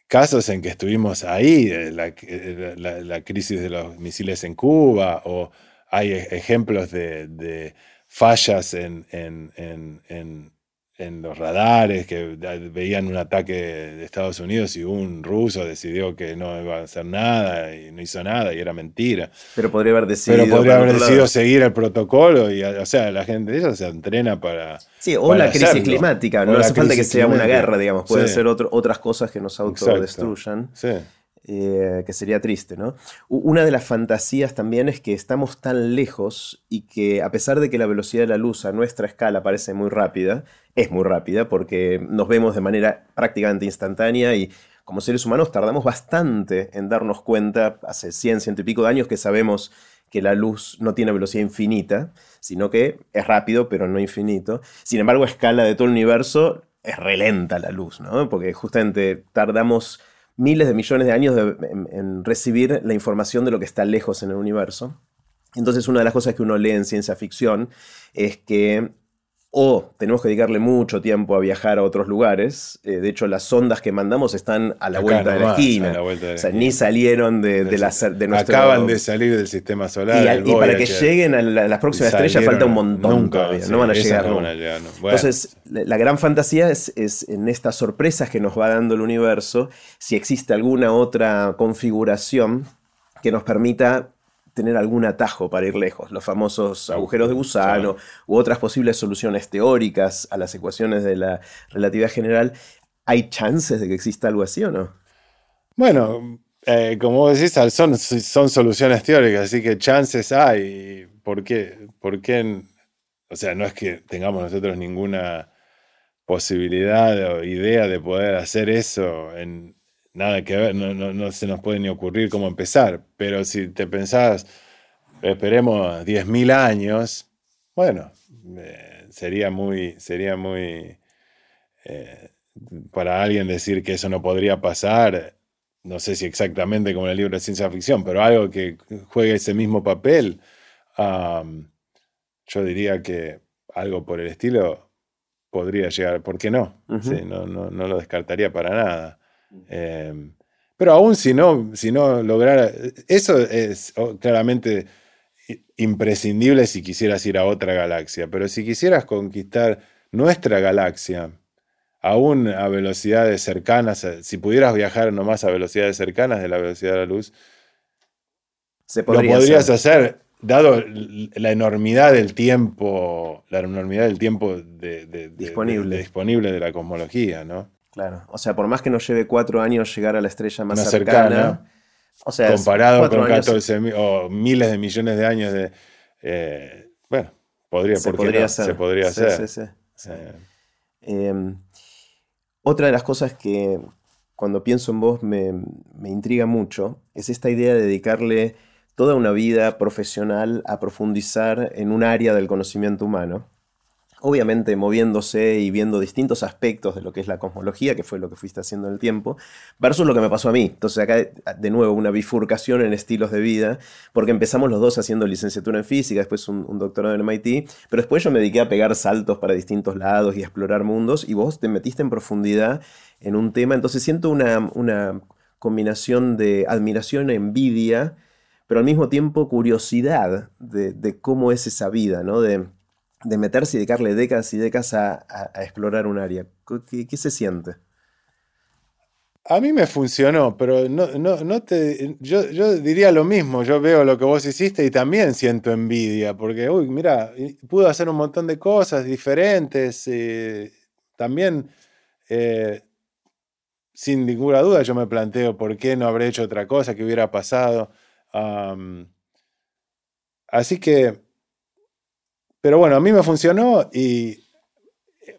casos en que estuvimos ahí, eh, eh, la, crisis de los misiles en Cuba, o hay e, ejemplos de, fallas en, en los radares, que veían un ataque de Estados Unidos y un ruso decidió que no iba a hacer nada y no hizo nada y era mentira. Pero podría haber decidido. Pero podría haber decidido seguir el protocolo y, o sea, la gente de ellos se entrena para. Sí, o la crisis climática, no hace falta que sea una guerra, digamos, puede ser otras cosas que nos autodestruyan. Sí. Eh, que sería triste, ¿no? Una de las fantasías también es que estamos tan lejos y que a pesar de que la velocidad de la luz a nuestra escala parece muy rápida, es muy rápida porque nos vemos de manera prácticamente instantánea y como seres humanos tardamos bastante en darnos cuenta, hace 100, ciento y pico de años que sabemos que la luz no tiene velocidad infinita, sino que es rápido pero no infinito. Sin embargo, a escala de todo el universo es relenta la luz, ¿no? Porque justamente tardamos miles de millones de años en, recibir la información de lo que está lejos en el universo. Entonces una de las cosas que uno lee en ciencia ficción es que o tenemos que dedicarle mucho tiempo a viajar a otros lugares. Eh, de hecho, las sondas que mandamos están a la, vuelta, de la esquina. o sea, ni salieron de, de, la, de nuestro... Acaban de salir del sistema solar. Y, para que lleguen a, las próximas estrellas falta un montón todavía. no van a llegar. Entonces, la gran fantasía es, es en estas sorpresas que nos va dando el universo, si existe alguna otra configuración que nos permita tener algún atajo para ir lejos, los famosos agujeros de gusano u otras posibles soluciones teóricas a las ecuaciones de la relatividad general, ¿hay chances de que exista algo así o no? Bueno, eh, como decís, son, son soluciones teóricas, así que chances hay. ¿Por qué? ¿Por qué? O sea, no es que tengamos nosotros ninguna posibilidad o idea de poder hacer eso en, nada que ver, no, se nos puede ni ocurrir cómo empezar, pero si te pensás, esperemos 10.000 años, bueno, eh, sería muy, sería muy, eh, para alguien decir que eso no podría pasar, no sé si exactamente como en el libro de ciencia ficción, pero algo que juegue ese mismo papel, yo diría que algo por el estilo podría llegar, ¿por qué no? no, no, no lo descartaría para nada. Em, pero aún si no, si no lograra, eso es claramente imprescindible si quisieras ir a otra galaxia, pero si quisieras conquistar nuestra galaxia, aún a velocidades cercanas, si pudieras viajar nomás a velocidades cercanas de la velocidad de la luz, lo podrías hacer. dado la enormidad del tiempo, la enormidad del tiempo disponible. disponible de la cosmología, ¿no? Claro. O sea, por más que nos lleve cuatro años llegar a la estrella más, cercana, o sea, comparado con 14 o miles de millones de años de. Eh, bueno, podría, se podría Se podría hacer. Eh. Em, otra de las cosas que cuando pienso en vos me, me, intriga mucho es esta idea de dedicarle toda una vida profesional a profundizar en un área del conocimiento humano obviamente moviéndose y viendo distintos aspectos de lo que es la cosmología, que fue lo que fuiste haciendo en el tiempo, versus lo que me pasó a mí. Entonces acá de nuevo una bifurcación en estilos de vida, porque empezamos los dos haciendo licenciatura en física, después un, doctorado en MIT, pero después yo me dediqué a pegar saltos para distintos lados y explorar mundos, y vos te metiste en profundidad en un tema, entonces siento una, una combinación de admiración envidia, pero al mismo tiempo curiosidad de, de cómo es esa vida, ¿no? De, de meterse y dedicarle décadas y décadas a, explorar un área. ¿Qué, se siente? A mí me funcionó, pero no, te, yo, diría lo mismo. Yo veo lo que vos hiciste y también siento envidia, porque, uy, mira, pudo hacer un montón de cosas diferentes. Eh, también, eh, sin ninguna duda, yo me planteo por qué no habré hecho otra cosa, que hubiera pasado. así que pero bueno, a mí me funcionó y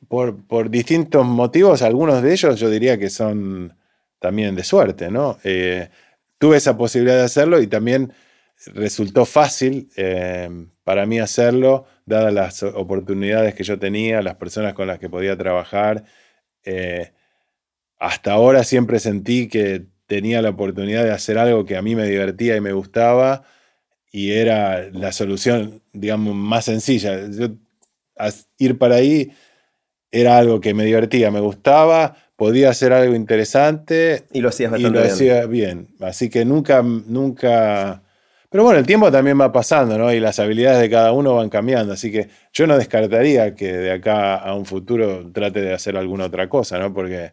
por, distintos motivos, algunos de ellos yo diría que son también de suerte, ¿no? Eh, tuve esa posibilidad de hacerlo y también resultó fácil eh, para mí hacerlo, dadas las oportunidades que yo tenía, las personas con las que podía trabajar. Eh, hasta ahora siempre sentí que tenía la oportunidad de hacer algo que a mí me divertía y me gustaba y era la solución, digamos, más sencilla. ir para ahí era algo que me divertía, me gustaba, podía hacer algo interesante. Y lo hacías bastante y lo hacía bien. Así que nunca, nunca... Pero bueno, el tiempo también va pasando, ¿no? Y las habilidades de cada uno van cambiando. Así que yo no descartaría que de acá a un futuro trate de hacer alguna otra cosa, ¿no? Porque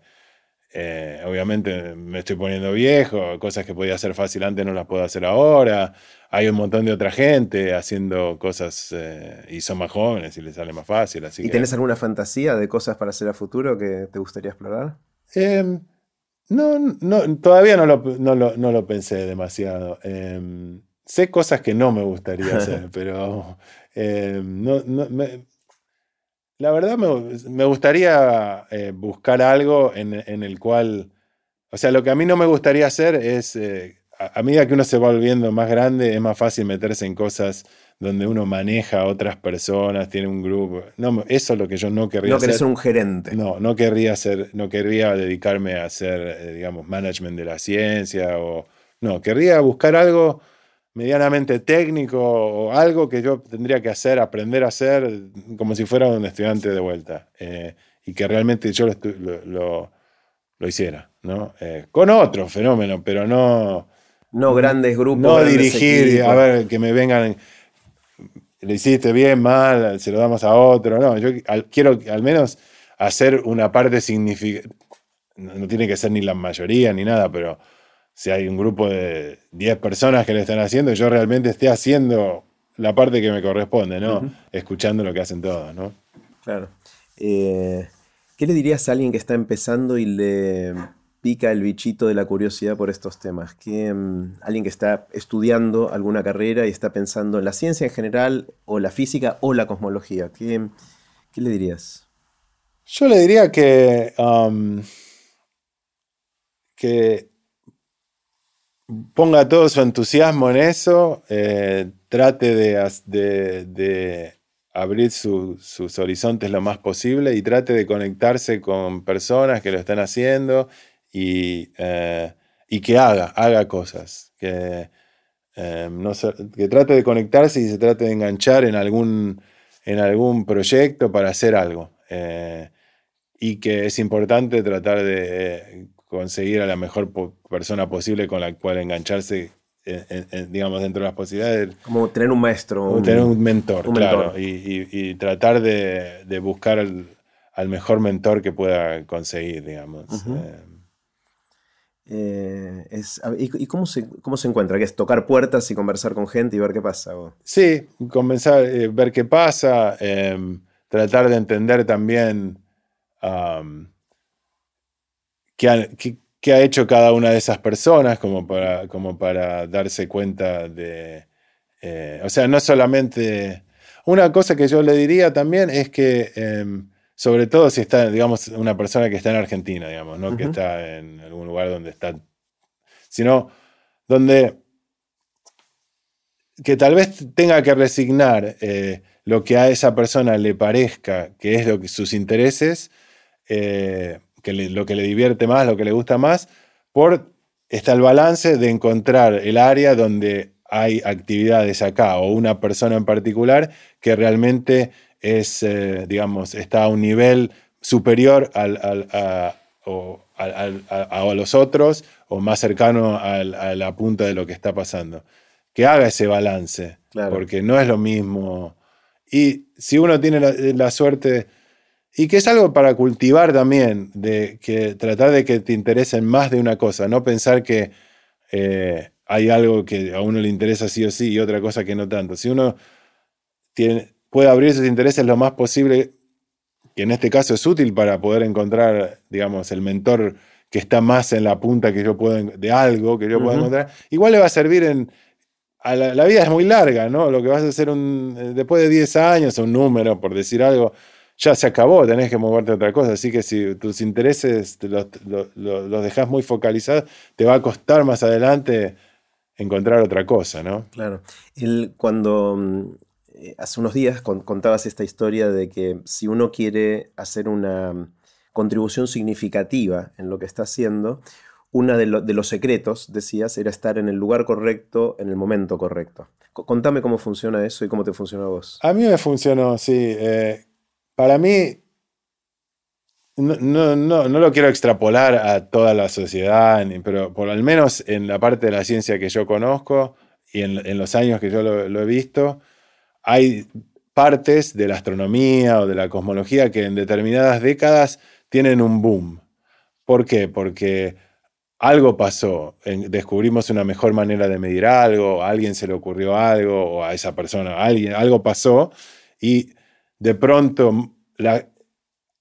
eh, obviamente me estoy poniendo viejo, cosas que podía hacer fácil antes no las puedo hacer ahora. Hay un montón de otra gente haciendo cosas eh, y son más jóvenes y les sale más fácil. Así ¿Y tenés alguna fantasía de cosas para hacer a futuro que te gustaría explorar? Em, no, no, todavía no lo, no lo, pensé demasiado. Em, sé cosas que no me gustaría hacer, pero em, no, la verdad me, gustaría eh, buscar algo en, el cual, o sea, lo que a mí no me gustaría hacer es, eh, a, medida que uno se va volviendo más grande, es más fácil meterse en cosas donde uno maneja a otras personas, tiene un grupo. No, eso es lo que yo no querría hacer. No ser un gerente. No, no querría hacer, no querría dedicarme a hacer, eh, digamos, management de la ciencia o... No, querría buscar algo medianamente técnico o algo que yo tendría que hacer, aprender a hacer como si fuera un estudiante de vuelta eh, y que realmente yo lo, lo, hiciera, ¿no? Eh, con otro fenómeno, pero no... No grandes grupos. No dirigir, a ver, que me vengan, le hiciste bien, mal, se lo damos a otro, no, yo quiero al menos hacer una parte significativa, no tiene que ser ni la mayoría ni nada, pero si hay un grupo de 10 personas que lo están haciendo, yo realmente esté haciendo la parte que me corresponde, ¿no? Escuchando lo que hacen todos, ¿no? Claro. Eh, ¿Qué le dirías a alguien que está empezando y le pica el bichito de la curiosidad por estos temas? ¿Qué, mm, alguien que está estudiando alguna carrera y está pensando en la ciencia en general, o la física, o la cosmología. ¿Qué, le dirías? Yo le diría que, um, que ponga todo su entusiasmo en eso, eh, trate de, abrir sus horizontes lo más posible y trate de conectarse con personas que lo están haciendo y, eh, que haga, haga cosas. Que, eh, que trate de conectarse y se trate de enganchar en algún, en algún proyecto para hacer algo. y que es importante tratar de conseguir a la mejor persona posible con la cual engancharse, digamos, dentro de las posibilidades. Como tener un maestro. tener un mentor, claro. Y, tratar de, buscar al, mejor mentor que pueda conseguir, digamos. Eh. Eh, ¿Y, cómo, se, cómo se encuentra? ¿Que es tocar puertas y conversar con gente y ver qué pasa? Sí, comenzar, eh, ver qué pasa, em, tratar de entender también qué, ha hecho cada una de esas personas como para, como para darse cuenta de... Eh, o sea, no solamente... Una cosa que yo le diría también es que, em, sobre todo si está, digamos, una persona que está en Argentina, digamos, no que está en algún lugar donde está, sino donde que tal vez tenga que resignar eh, lo que a esa persona le parezca que es lo que sus intereses, eh, que lo que le divierte más, lo que le gusta más, por está el balance de encontrar el área donde hay actividades acá o una persona en particular que realmente es, eh, digamos, está a un nivel superior al, a, los otros o más cercano a la punta de lo que está pasando. Que haga ese balance, porque no es lo mismo. Y si uno tiene la, suerte, y que es algo para cultivar también, de que tratar de que te interesen más de una cosa, no pensar que eh, hay algo que a uno le interesa sí o sí y otra cosa que no tanto. Si uno tiene, puede abrir sus intereses lo más posible, que en este caso es útil para poder encontrar, digamos, el mentor que está más en la punta que yo puedo, de algo que yo pueda encontrar, igual le va a servir en... la, vida es muy larga, ¿no? Lo que vas a hacer un, después de 10 años, un número, por decir algo, ya se acabó, tenés que moverte a otra cosa. Así que si tus intereses los, los dejas muy focalizados, te va a costar más adelante encontrar otra cosa, ¿no? Claro. cuando mm, eh, hace unos días contabas esta historia de que si uno quiere hacer una mm, contribución significativa en lo que está haciendo, uno de, los secretos, decías, era estar en el lugar correcto, en el momento correcto. contame cómo funciona eso y cómo te funciona a vos. A mí me funcionó, sí. Eh, para mí, no, no, no, lo quiero extrapolar a toda la sociedad, pero por al menos en la parte de la ciencia que yo conozco y en, los años que yo lo, he visto, hay partes de la astronomía o de la cosmología que en determinadas décadas tienen un boom. ¿Por qué? Porque algo pasó, descubrimos una mejor manera de medir algo, a alguien se le ocurrió algo, o a esa persona, alguien, algo pasó, y de pronto la,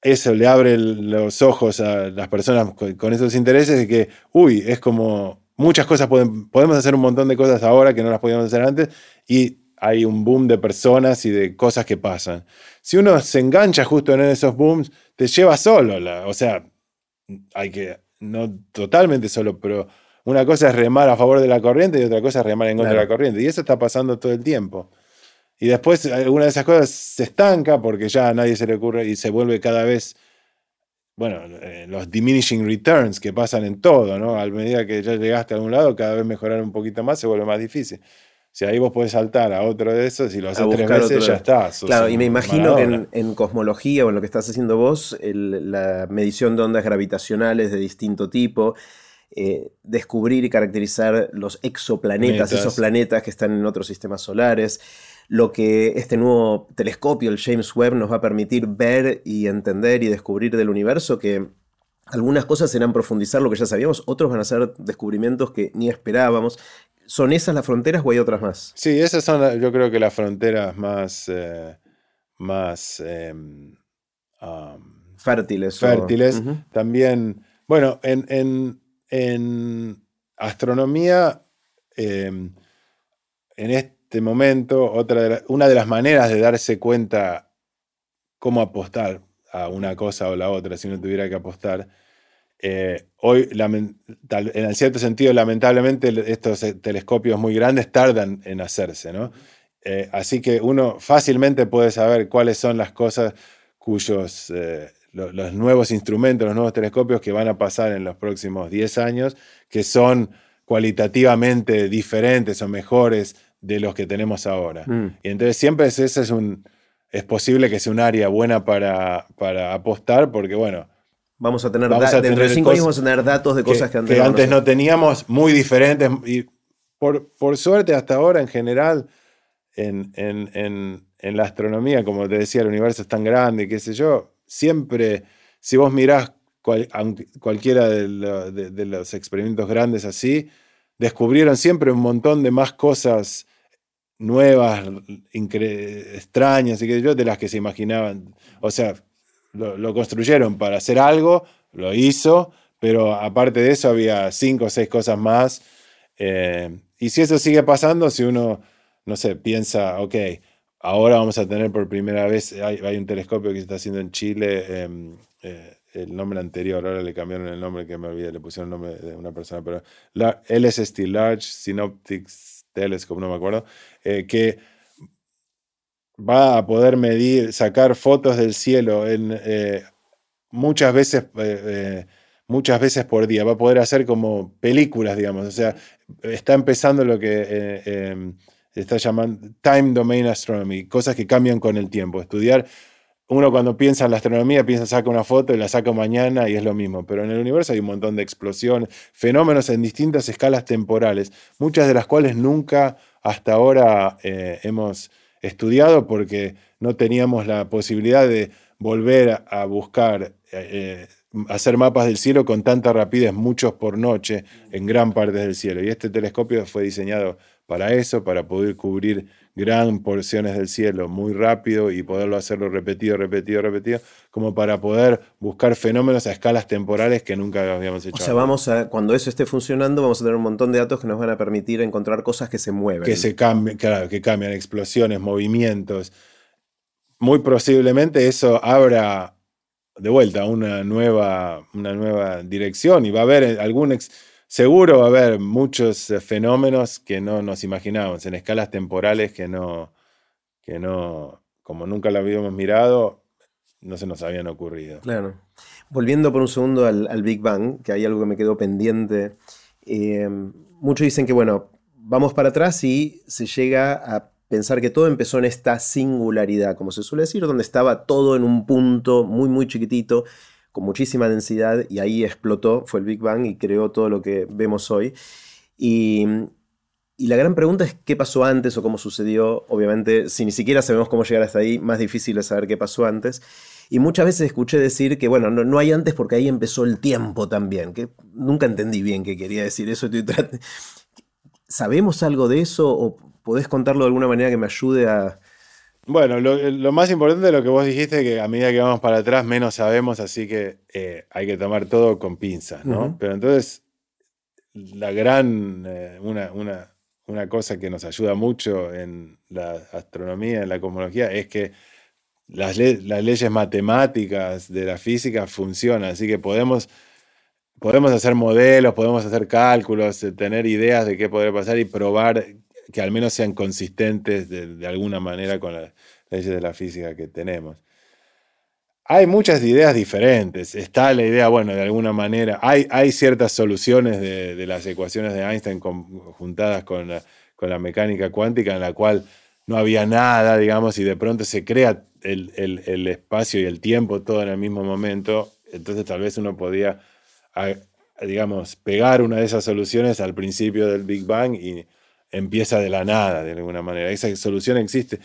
eso le abre los ojos a las personas con, esos intereses de que, uy, es como muchas cosas, pueden, podemos hacer un montón de cosas ahora que no las podíamos hacer antes y hay un boom de personas y de cosas que pasan. Si uno se engancha justo en esos booms, te lleva solo, o sea, hay que, no totalmente solo, pero una cosa es remar a favor de la corriente y otra cosa es remar en contra de la corriente. Y eso está pasando todo el tiempo. Y después alguna de esas cosas se estanca porque ya a nadie se le ocurre y se vuelve cada vez, bueno, eh, los diminishing returns que pasan en todo, ¿no? A medida que ya llegaste a algún lado, cada vez mejorar un poquito más se vuelve más difícil. Si ahí vos podés saltar a otro de esos y lo haces tres veces, ya está. Claro, y me imagino que en, cosmología o en lo que estás haciendo vos, la medición de ondas gravitacionales de distinto tipo, eh, descubrir y caracterizar los exoplanetas, esos planetas que están en otros sistemas solares, lo que este nuevo telescopio, el James Webb, nos va a permitir ver y entender y descubrir del universo, que algunas cosas serán profundizar lo que ya sabíamos, otros van a ser descubrimientos que ni esperábamos. ¿Son esas las fronteras o hay otras más? Sí, esas son yo creo que las fronteras más, eh, más em, fértiles. Fértiles. También, bueno, en, astronomía, em, en este este momento, otra una de las maneras de darse cuenta cómo apostar a una cosa o la otra si uno tuviera que apostar. Eh, hoy, en cierto sentido, lamentablemente, estos eh, telescopios muy grandes tardan en hacerse, ¿no? Eh, así que uno fácilmente puede saber cuáles son las cosas cuyos los nuevos instrumentos, los nuevos telescopios que van a pasar en los próximos 10 años, que son cualitativamente diferentes o mejores de los que tenemos ahora. Mm. Y entonces siempre es, ese es un. Es posible que sea un área buena para, para apostar, porque bueno. Vamos a tener, vamos dentro de cinco años vamos a tener datos de cosas que, antes, que antes no teníamos, muy diferentes. Y por, por suerte, hasta ahora, en general, en, en, en, en, la astronomía, como te decía, el universo es tan grande, qué sé yo, siempre, si vos mirás cualquiera de, de, los experimentos grandes así, descubrieron siempre un montón de más cosas nuevas, extrañas, y que yo, de las que se imaginaban. O sea, lo, construyeron para hacer algo, lo hizo, pero aparte de eso había cinco o seis cosas más. Eh, y si eso sigue pasando, si uno, no sé, piensa, ok, ahora vamos a tener por primera vez, hay, un telescopio que se está haciendo en Chile, em, eh, el nombre anterior, ahora le cambiaron el nombre que me olvidé, le pusieron el nombre de una persona, pero la LSST, Large Synoptic Telescope, no me acuerdo, eh, que va a poder medir, sacar fotos del cielo en, eh, muchas veces muchas veces por día. Va a poder hacer como películas, digamos. O sea, está empezando lo que eh, em, está llamando Time Domain Astronomy, cosas que cambian con el tiempo. Estudiar, uno cuando piensa en la astronomía, piensa, saca una foto y la saca mañana y es lo mismo. Pero en el universo hay un montón de explosiones, fenómenos en distintas escalas temporales, muchas de las cuales nunca hasta ahora eh, hemos estudiado porque no teníamos la posibilidad de volver a buscar. Eh, hacer mapas del cielo con tanta rapidez, muchos por noche, en gran parte del cielo. Y este telescopio fue diseñado para eso, para poder cubrir gran porciones del cielo muy rápido y poderlo hacerlo repetido, repetido, repetido, como para poder buscar fenómenos a escalas temporales que nunca habíamos hecho. O sea, vamos a, cuando eso esté funcionando, vamos a tener un montón de datos que nos van a permitir encontrar cosas que se mueven. Que se cambien, claro, que cambian, explosiones, movimientos. Muy posiblemente eso abra de vuelta una nueva, una nueva dirección y va a haber algún, seguro va a haber muchos eh, fenómenos que no nos imaginábamos, en escalas temporales que no, que no, como nunca lo habíamos mirado, no se nos habían ocurrido. Claro. Volviendo por un segundo al, Big Bang, que hay algo que me quedó pendiente. Eh, muchos dicen que, bueno, vamos para atrás y se llega a pensar que todo empezó en esta singularidad, como se suele decir, donde estaba todo en un punto muy, muy chiquitito, con muchísima densidad, y ahí explotó, fue el Big Bang y creó todo lo que vemos hoy. Y, la gran pregunta es qué pasó antes o cómo sucedió. Obviamente, si ni siquiera sabemos cómo llegar hasta ahí, más difícil es saber qué pasó antes. Y muchas veces escuché decir que, bueno, no, hay antes porque ahí empezó el tiempo también, que nunca entendí bien qué quería decir eso. ¿Sabemos algo de eso o ¿Podés contarlo de alguna manera que me ayude a... Bueno, lo, más importante de lo que vos dijiste, que a medida que vamos para atrás menos sabemos, así que eh, hay que tomar todo con pinzas, ¿no? Pero entonces, la gran, eh, una, una, cosa que nos ayuda mucho en la astronomía, en la cosmología, es que las, las leyes matemáticas de la física funcionan, así que podemos podemos hacer modelos, podemos hacer cálculos, eh, tener ideas de qué podría pasar y probar que al menos sean consistentes de, alguna manera con las leyes de la física que tenemos. Hay muchas ideas diferentes. Está la idea, bueno, de alguna manera, hay, hay ciertas soluciones de, las ecuaciones de Einstein juntadas con la, con la, mecánica cuántica en la cual no había nada, digamos, y de pronto se crea el, el, espacio y el tiempo todo en el mismo momento. Entonces tal vez uno podía, digamos, pegar una de esas soluciones al principio del Big Bang y, empieza de la nada, de alguna manera. Esa solución existe.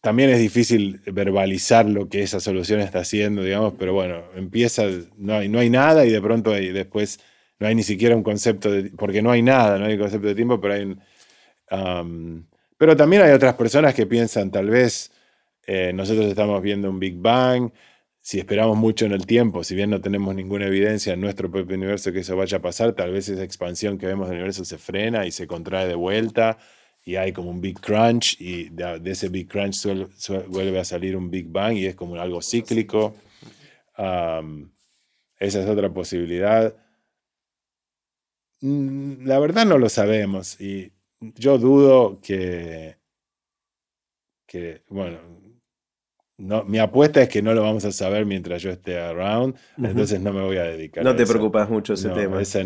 También es difícil verbalizar lo que esa solución está haciendo, digamos, pero bueno, empieza, no hay, no hay nada y de pronto hay, después no hay ni siquiera un concepto de, porque no hay nada, no hay concepto de tiempo, pero hay pero también hay otras personas que piensan, tal vez eh, nosotros estamos viendo un Big Bang, si esperamos mucho en el tiempo, si bien no tenemos ninguna evidencia en nuestro propio universo que eso vaya a pasar, tal vez esa expansión que vemos del universo se frena y se contrae de vuelta y hay como un Big Crunch y de, ese Big Crunch vuelve a salir un Big Bang y es como algo cíclico. esa es otra posibilidad. Mm, la verdad no lo sabemos y yo dudo que, que bueno, no, mi apuesta es que no lo vamos a saber mientras yo esté around, entonces no me voy a dedicar. No te preocupas mucho ese tema. Esa,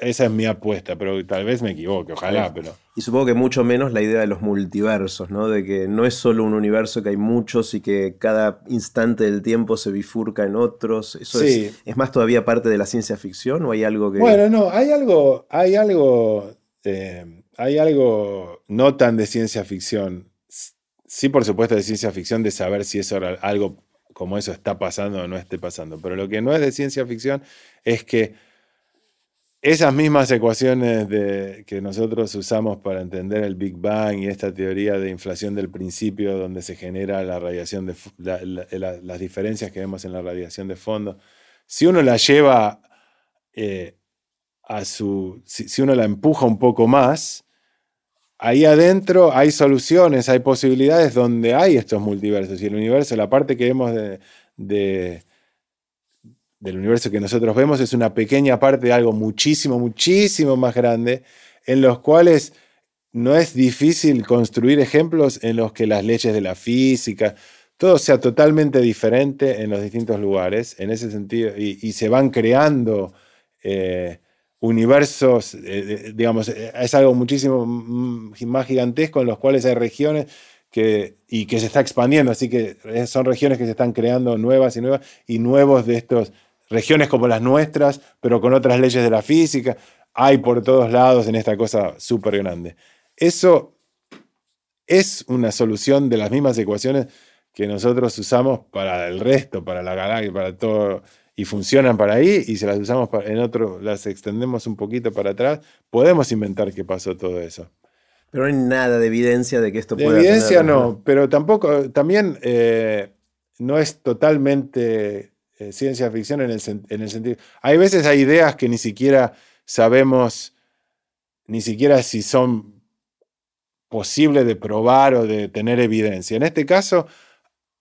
esa, es mi apuesta, pero tal vez me equivoque, ojalá, pero... Y supongo que mucho menos la idea de los multiversos, ¿no? De que no es solo un universo, que hay muchos y que cada instante del tiempo se bifurca en otros. ¿Eso es, es, más todavía parte de la ciencia ficción o hay algo que...? Bueno, no, hay algo, hay algo, eh, hay algo no tan de ciencia ficción sí, por supuesto, de ciencia ficción de saber si eso algo como eso está pasando o no esté pasando. Pero lo que no es de ciencia ficción es que esas mismas ecuaciones que nosotros usamos para entender el Big Bang y esta teoría de inflación del principio donde se genera la radiación de las diferencias que vemos en la radiación de fondo, si uno la lleva eh, a su, si, uno la empuja un poco más, ahí adentro hay soluciones, hay posibilidades donde hay estos multiversos. Y el universo, la parte que vemos de, del universo que nosotros vemos es una pequeña parte de algo muchísimo, muchísimo más grande, en los cuales no es difícil construir ejemplos en los que las leyes de la física, todo sea totalmente diferente en los distintos lugares, en ese sentido, y, se van creando eh, universos, eh, digamos, eh, es algo muchísimo más gigantesco en los cuales hay regiones que, y que se está expandiendo, así que son regiones que se están creando nuevas y nuevas, y nuevos de estos, regiones como las nuestras, pero con otras leyes de la física, hay por todos lados en esta cosa súper grande. Eso es una solución de las mismas ecuaciones que nosotros usamos para el resto, para la galaxia, para todo, y funcionan para ahí, y si las usamos en otro, las extendemos un poquito para atrás, podemos inventar que pasó todo eso. Pero no hay nada de evidencia de que esto pueda. De evidencia no, pero tampoco, también eh, no es totalmente eh, ciencia ficción en el, en el sentido. Hay veces hay ideas que ni siquiera sabemos, ni siquiera si son posible de probar o de tener evidencia. En este caso,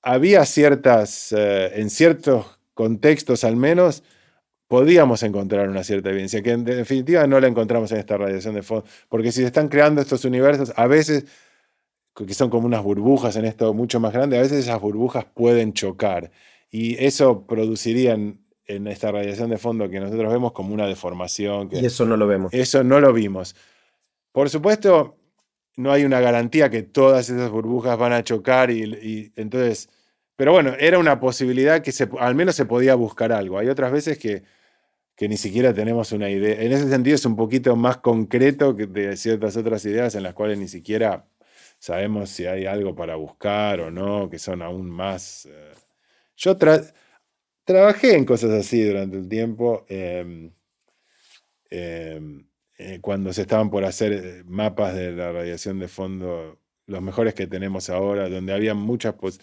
había ciertas, eh, en ciertos contextos al menos, podíamos encontrar una cierta evidencia, que en definitiva no la encontramos en esta radiación de fondo, porque si se están creando estos universos, a veces, que son como unas burbujas en esto mucho más grande, a veces esas burbujas pueden chocar y eso produciría en, esta radiación de fondo que nosotros vemos como una deformación. y eso no lo vemos. Eso no lo vimos. Por supuesto, no hay una garantía que todas esas burbujas van a chocar y, entonces, pero bueno, era una posibilidad que se, al menos se podía buscar algo. Hay otras veces que, que ni siquiera tenemos una idea. En ese sentido es un poquito más concreto que de ciertas otras ideas en las cuales ni siquiera sabemos si hay algo para buscar o no, que son aún más... Eh. Yo trabajé en cosas así durante un tiempo. Em, em, eh, cuando se estaban por hacer eh, mapas de la radiación de fondo, los mejores que tenemos ahora, donde había muchas, pues,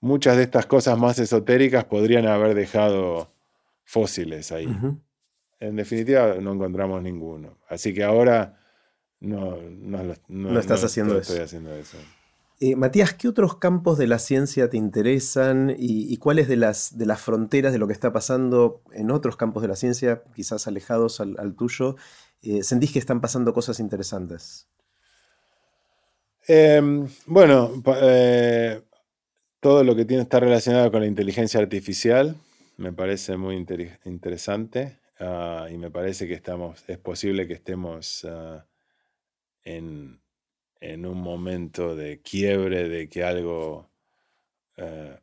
muchas de estas cosas más esotéricas podrían haber dejado fósiles ahí. En definitiva, no encontramos ninguno. Así que ahora no, no, estás haciendo, eso. Estoy haciendo eso. Eh, Matías, ¿qué otros campos de la ciencia te interesan y, cuáles de las, de las fronteras de lo que está pasando en otros campos de la ciencia, quizás alejados al tuyo, eh, ¿sentís que están pasando cosas interesantes? Em, bueno, eh, todo lo que tiene está relacionado con la inteligencia artificial me parece muy interesante ah, y me parece que estamos, es posible que estemos ah, en, un momento de quiebre, de que algo, eh,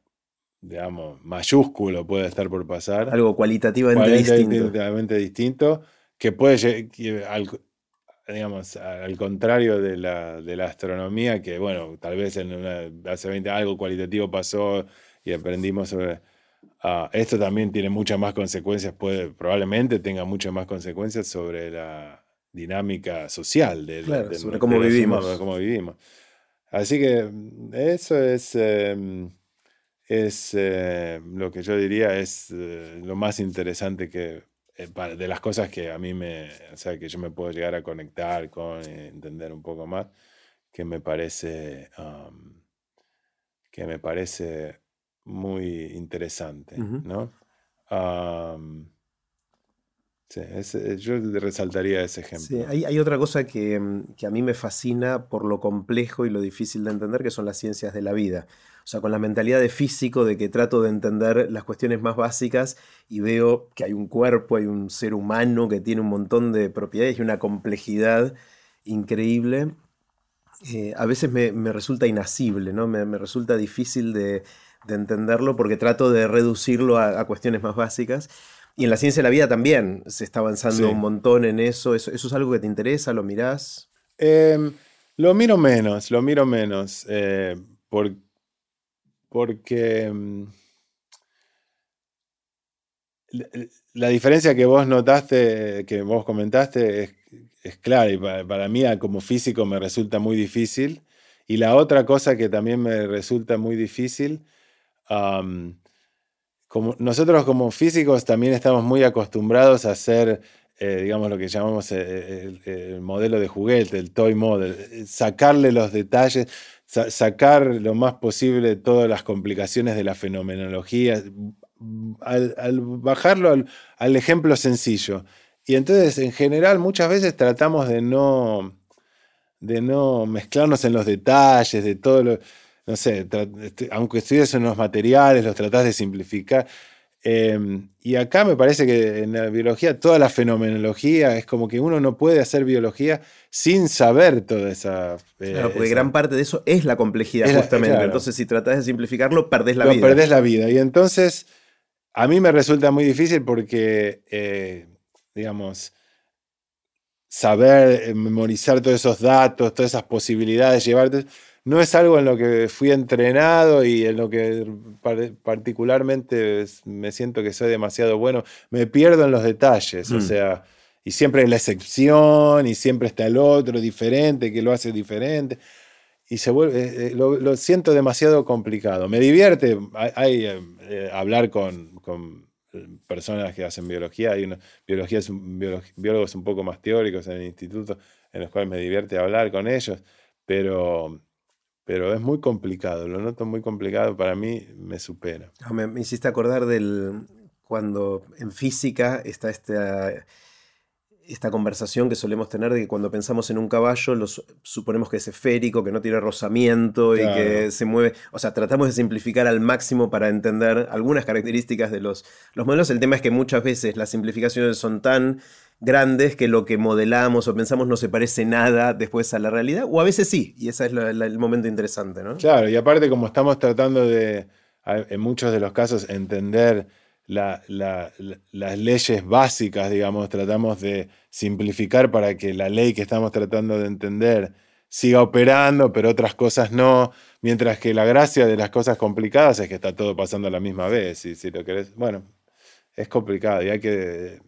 digamos, mayúsculo puede estar por pasar. Algo cualitativamente, cualitativamente distinto que puede, al, digamos, al contrario de la, de la, astronomía, que bueno, tal vez en una, hace 20 algo cualitativo pasó y aprendimos sobre... Ah, esto también tiene muchas más consecuencias, puede, probablemente tenga muchas más consecuencias sobre la dinámica social de, sobre cómo vivimos. cómo vivimos. Así que eso es, em, es eh, lo que yo diría es eh, lo más interesante que eh, de las cosas que a mí me, o sea, que yo me puedo llegar a conectar con, eh, entender un poco más, que me parece, que me parece muy interesante, ¿no? Sí, yo resaltaría ese ejemplo. Sí, hay, hay otra cosa que, mm, que, a mí me fascina por lo complejo y lo difícil de entender, que son las ciencias de la vida. O sea, con la mentalidad de físico de que trato de entender las cuestiones más básicas y veo que hay un cuerpo, hay un ser humano que tiene un montón de propiedades y una complejidad increíble. Eh, a veces me, resulta inasible, ¿no? me, resulta difícil de, entenderlo porque trato de reducirlo a, cuestiones más básicas. Y en la ciencia de la vida también se está avanzando un montón en eso. eso. es algo que te interesa? ¿Lo mirás? Em, lo miro menos, lo miro menos. Eh, porque porque mm, la diferencia que vos notaste, que vos comentaste, es, clara y para, mí como físico me resulta muy difícil. Y la otra cosa que también me resulta muy difícil, nosotros como físicos también estamos muy acostumbrados a hacer, eh, digamos, lo que llamamos eh, el, el, modelo de juguete, el toy model, sacarle los detalles sacar lo más posible todas las complicaciones de la fenomenología, al, bajarlo al, ejemplo sencillo. Y entonces, en general, muchas veces tratamos de no, de no mezclarnos en los detalles, de todo lo, no sé, este, aunque estudies en los materiales, los tratás de simplificar. Em, y acá me parece que en la biología toda la fenomenología es como que uno no puede hacer biología sin saber toda esa... Eh, claro, porque gran parte de eso es la complejidad, justamente. Entonces, si tratás de simplificarlo, perdés la vida. Perdés la vida. Y entonces, a mí me resulta muy difícil porque, eh, digamos, saber, eh, memorizar todos esos datos, todas esas posibilidades, llevarte no es algo en lo que fui entrenado y en lo que particularmente me siento que soy demasiado bueno. Me pierdo en los detalles, o mm. sea, y siempre es la excepción y siempre está el otro diferente que lo hace diferente. Y se vuelve, eh, eh, lo, siento demasiado complicado. Me divierte hay, eh, hablar con, personas que hacen biología. Hay biología biólogos un poco más teóricos en el instituto, en los cuales me divierte hablar con ellos. Pero pero es muy complicado, lo noto muy complicado, para mí me supera. Ah, me, hiciste acordar del cuando en física está esta, esta conversación que solemos tener de que cuando pensamos en un caballo los, suponemos que es esférico, que no tiene rozamiento y que se mueve, o sea, tratamos de simplificar al máximo para entender algunas características de los, los modelos. El tema es que muchas veces las simplificaciones son tan grandes que lo que modelamos o pensamos no se parece nada después a la realidad, o a veces sí, y ese es el momento interesante, ¿no? Claro, y aparte como estamos tratando de, en muchos de los casos, entender las leyes básicas, digamos, tratamos de simplificar para que la ley que estamos tratando de entender siga operando, pero otras cosas no, mientras que la gracia de las cosas complicadas es que está todo pasando a la misma vez, y si lo querés, bueno, es complicado y hay que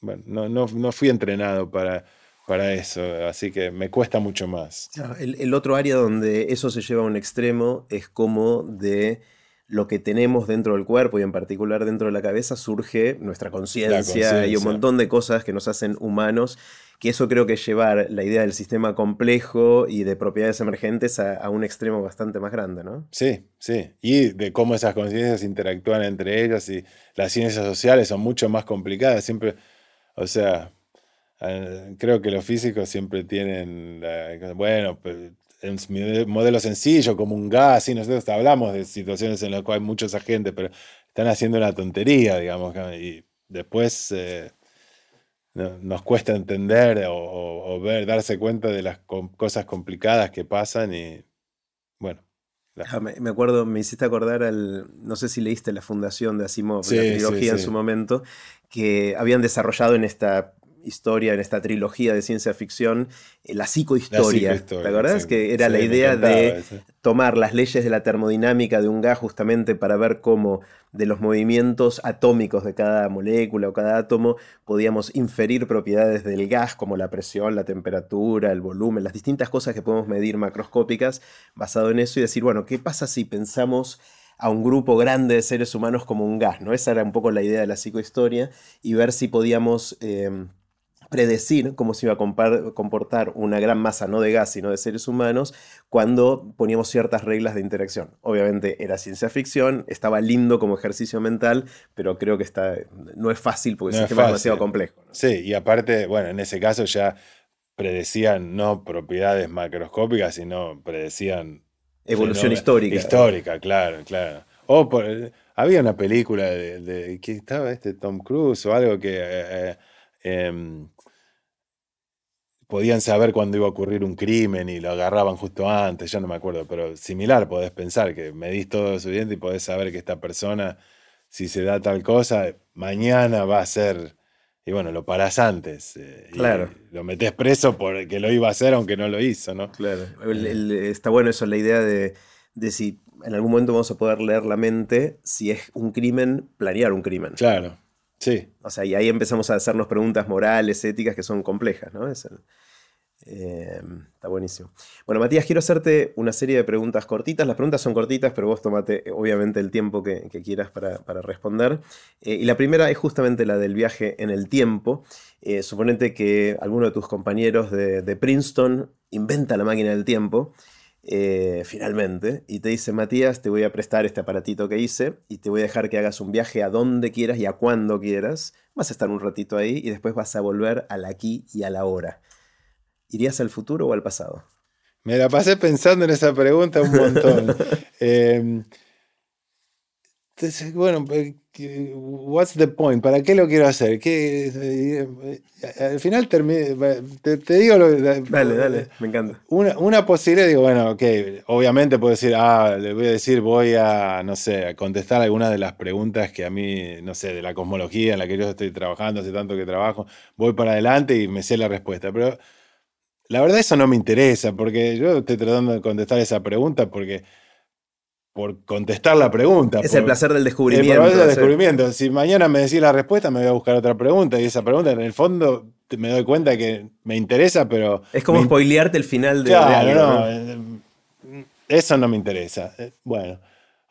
bueno, no, no, no fui entrenado para, para eso, así que me cuesta mucho más. El, otro área donde eso se lleva a un extremo es como de lo que tenemos dentro del cuerpo y en particular dentro de la cabeza surge nuestra conciencia y un montón de cosas que nos hacen humanos, que eso creo que es llevar la idea del sistema complejo y de propiedades emergentes a, a un extremo bastante más grande, ¿no? Sí, sí, y de cómo esas conciencias interactúan entre ellas y las ciencias sociales son mucho más complicadas, siempre o sea, eh, creo que los físicos siempre tienen, bueno, pues, en modelo sencillo, como un gas, y nosotros hablamos de situaciones en las cuales hay muchos agentes, pero están haciendo una tontería, digamos, y después eh, nos cuesta entender o, ver, darse cuenta de las cosas complicadas que pasan y, bueno. Ah, me, acuerdo, me hiciste acordar al, no sé si leíste la fundación de Asimov, la trilogía en su momento, que habían desarrollado en esta historia, en esta trilogía de ciencia ficción, eh, la psicohistoria. ¿Te acuerdas? que era la idea de tomar las leyes de la termodinámica de un gas justamente para ver cómo de los movimientos atómicos de cada molécula o cada átomo podíamos inferir propiedades del gas como la presión, la temperatura, el volumen, las distintas cosas que podemos medir macroscópicas basado en eso y decir, bueno, ¿qué pasa si pensamos a un grupo grande de seres humanos como un gas, ¿no? Esa era un poco la idea de la psicohistoria y ver si podíamos em, predecir cómo se iba a comportar una gran masa, no de gas, sino de seres humanos, cuando poníamos ciertas reglas de interacción. Obviamente era ciencia ficción, estaba lindo como ejercicio mental, pero creo que está, no es fácil porque es demasiado complejo. Sí, y aparte, bueno, en ese caso ya predecían no propiedades macroscópicas, sino predecían Evolución histórica. Histórica, claro, claro. O había una película de, que estaba este Tom Cruise o algo que eh, eh, em, podían saber cuándo iba a ocurrir un crimen y lo agarraban justo antes, ya no me acuerdo, pero similar, podés pensar que medís todo su diente y podés saber que esta persona, si se da tal cosa, mañana va a ser y bueno, lo parás antes. Eh, claro. lo metés preso porque lo iba a hacer aunque no lo hizo, ¿no? Claro. está bueno eso, la idea de, si en algún momento vamos a poder leer la mente, si es un crimen, planear un crimen. Claro. Sí. O sea, y ahí empezamos a hacernos preguntas morales, éticas que son complejas, ¿no? Es Em, está buenísimo. Bueno, Matías, quiero hacerte una serie de preguntas cortitas. Las preguntas son cortitas, pero vos tomate eh, obviamente el tiempo que, quieras para, responder. Eh, y la primera es justamente la del viaje en el tiempo. Eh, suponete que alguno de tus compañeros de, Princeton inventa la máquina del tiempo. finalmente, y te dice, Matías, te voy a prestar este aparatito que hice y te voy a dejar que hagas un viaje a donde quieras y a cuando quieras. Vas a estar un ratito ahí y después vas a volver al aquí y a la hora. ¿Irías al futuro o al pasado? Me la pasé pensando en esa pregunta un montón. Em, entonces, bueno, pues, what's the point? ¿Para qué lo quiero hacer? ¿Qué, eh, al final te, te, digo lo Dale, dale, me encanta. Una, una, posibilidad, digo, bueno, ok, obviamente puedo decir, ah, le voy a decir, voy a, no sé, a contestar algunas de las preguntas que a mí, no sé, de la cosmología en la que yo estoy trabajando, hace tanto que trabajo, voy para adelante y me sé la respuesta. Pero la verdad eso no me interesa, porque yo estoy tratando de contestar esa pregunta porque por contestar la pregunta. Es el placer del descubrimiento. El del descubrimiento. Si mañana me decís la respuesta, me voy a buscar otra pregunta. Y esa pregunta, en el fondo, me doy cuenta que me interesa, pero. Es como spoilearte el final de. Claro, no, eh, Eso no me interesa. Eh, bueno.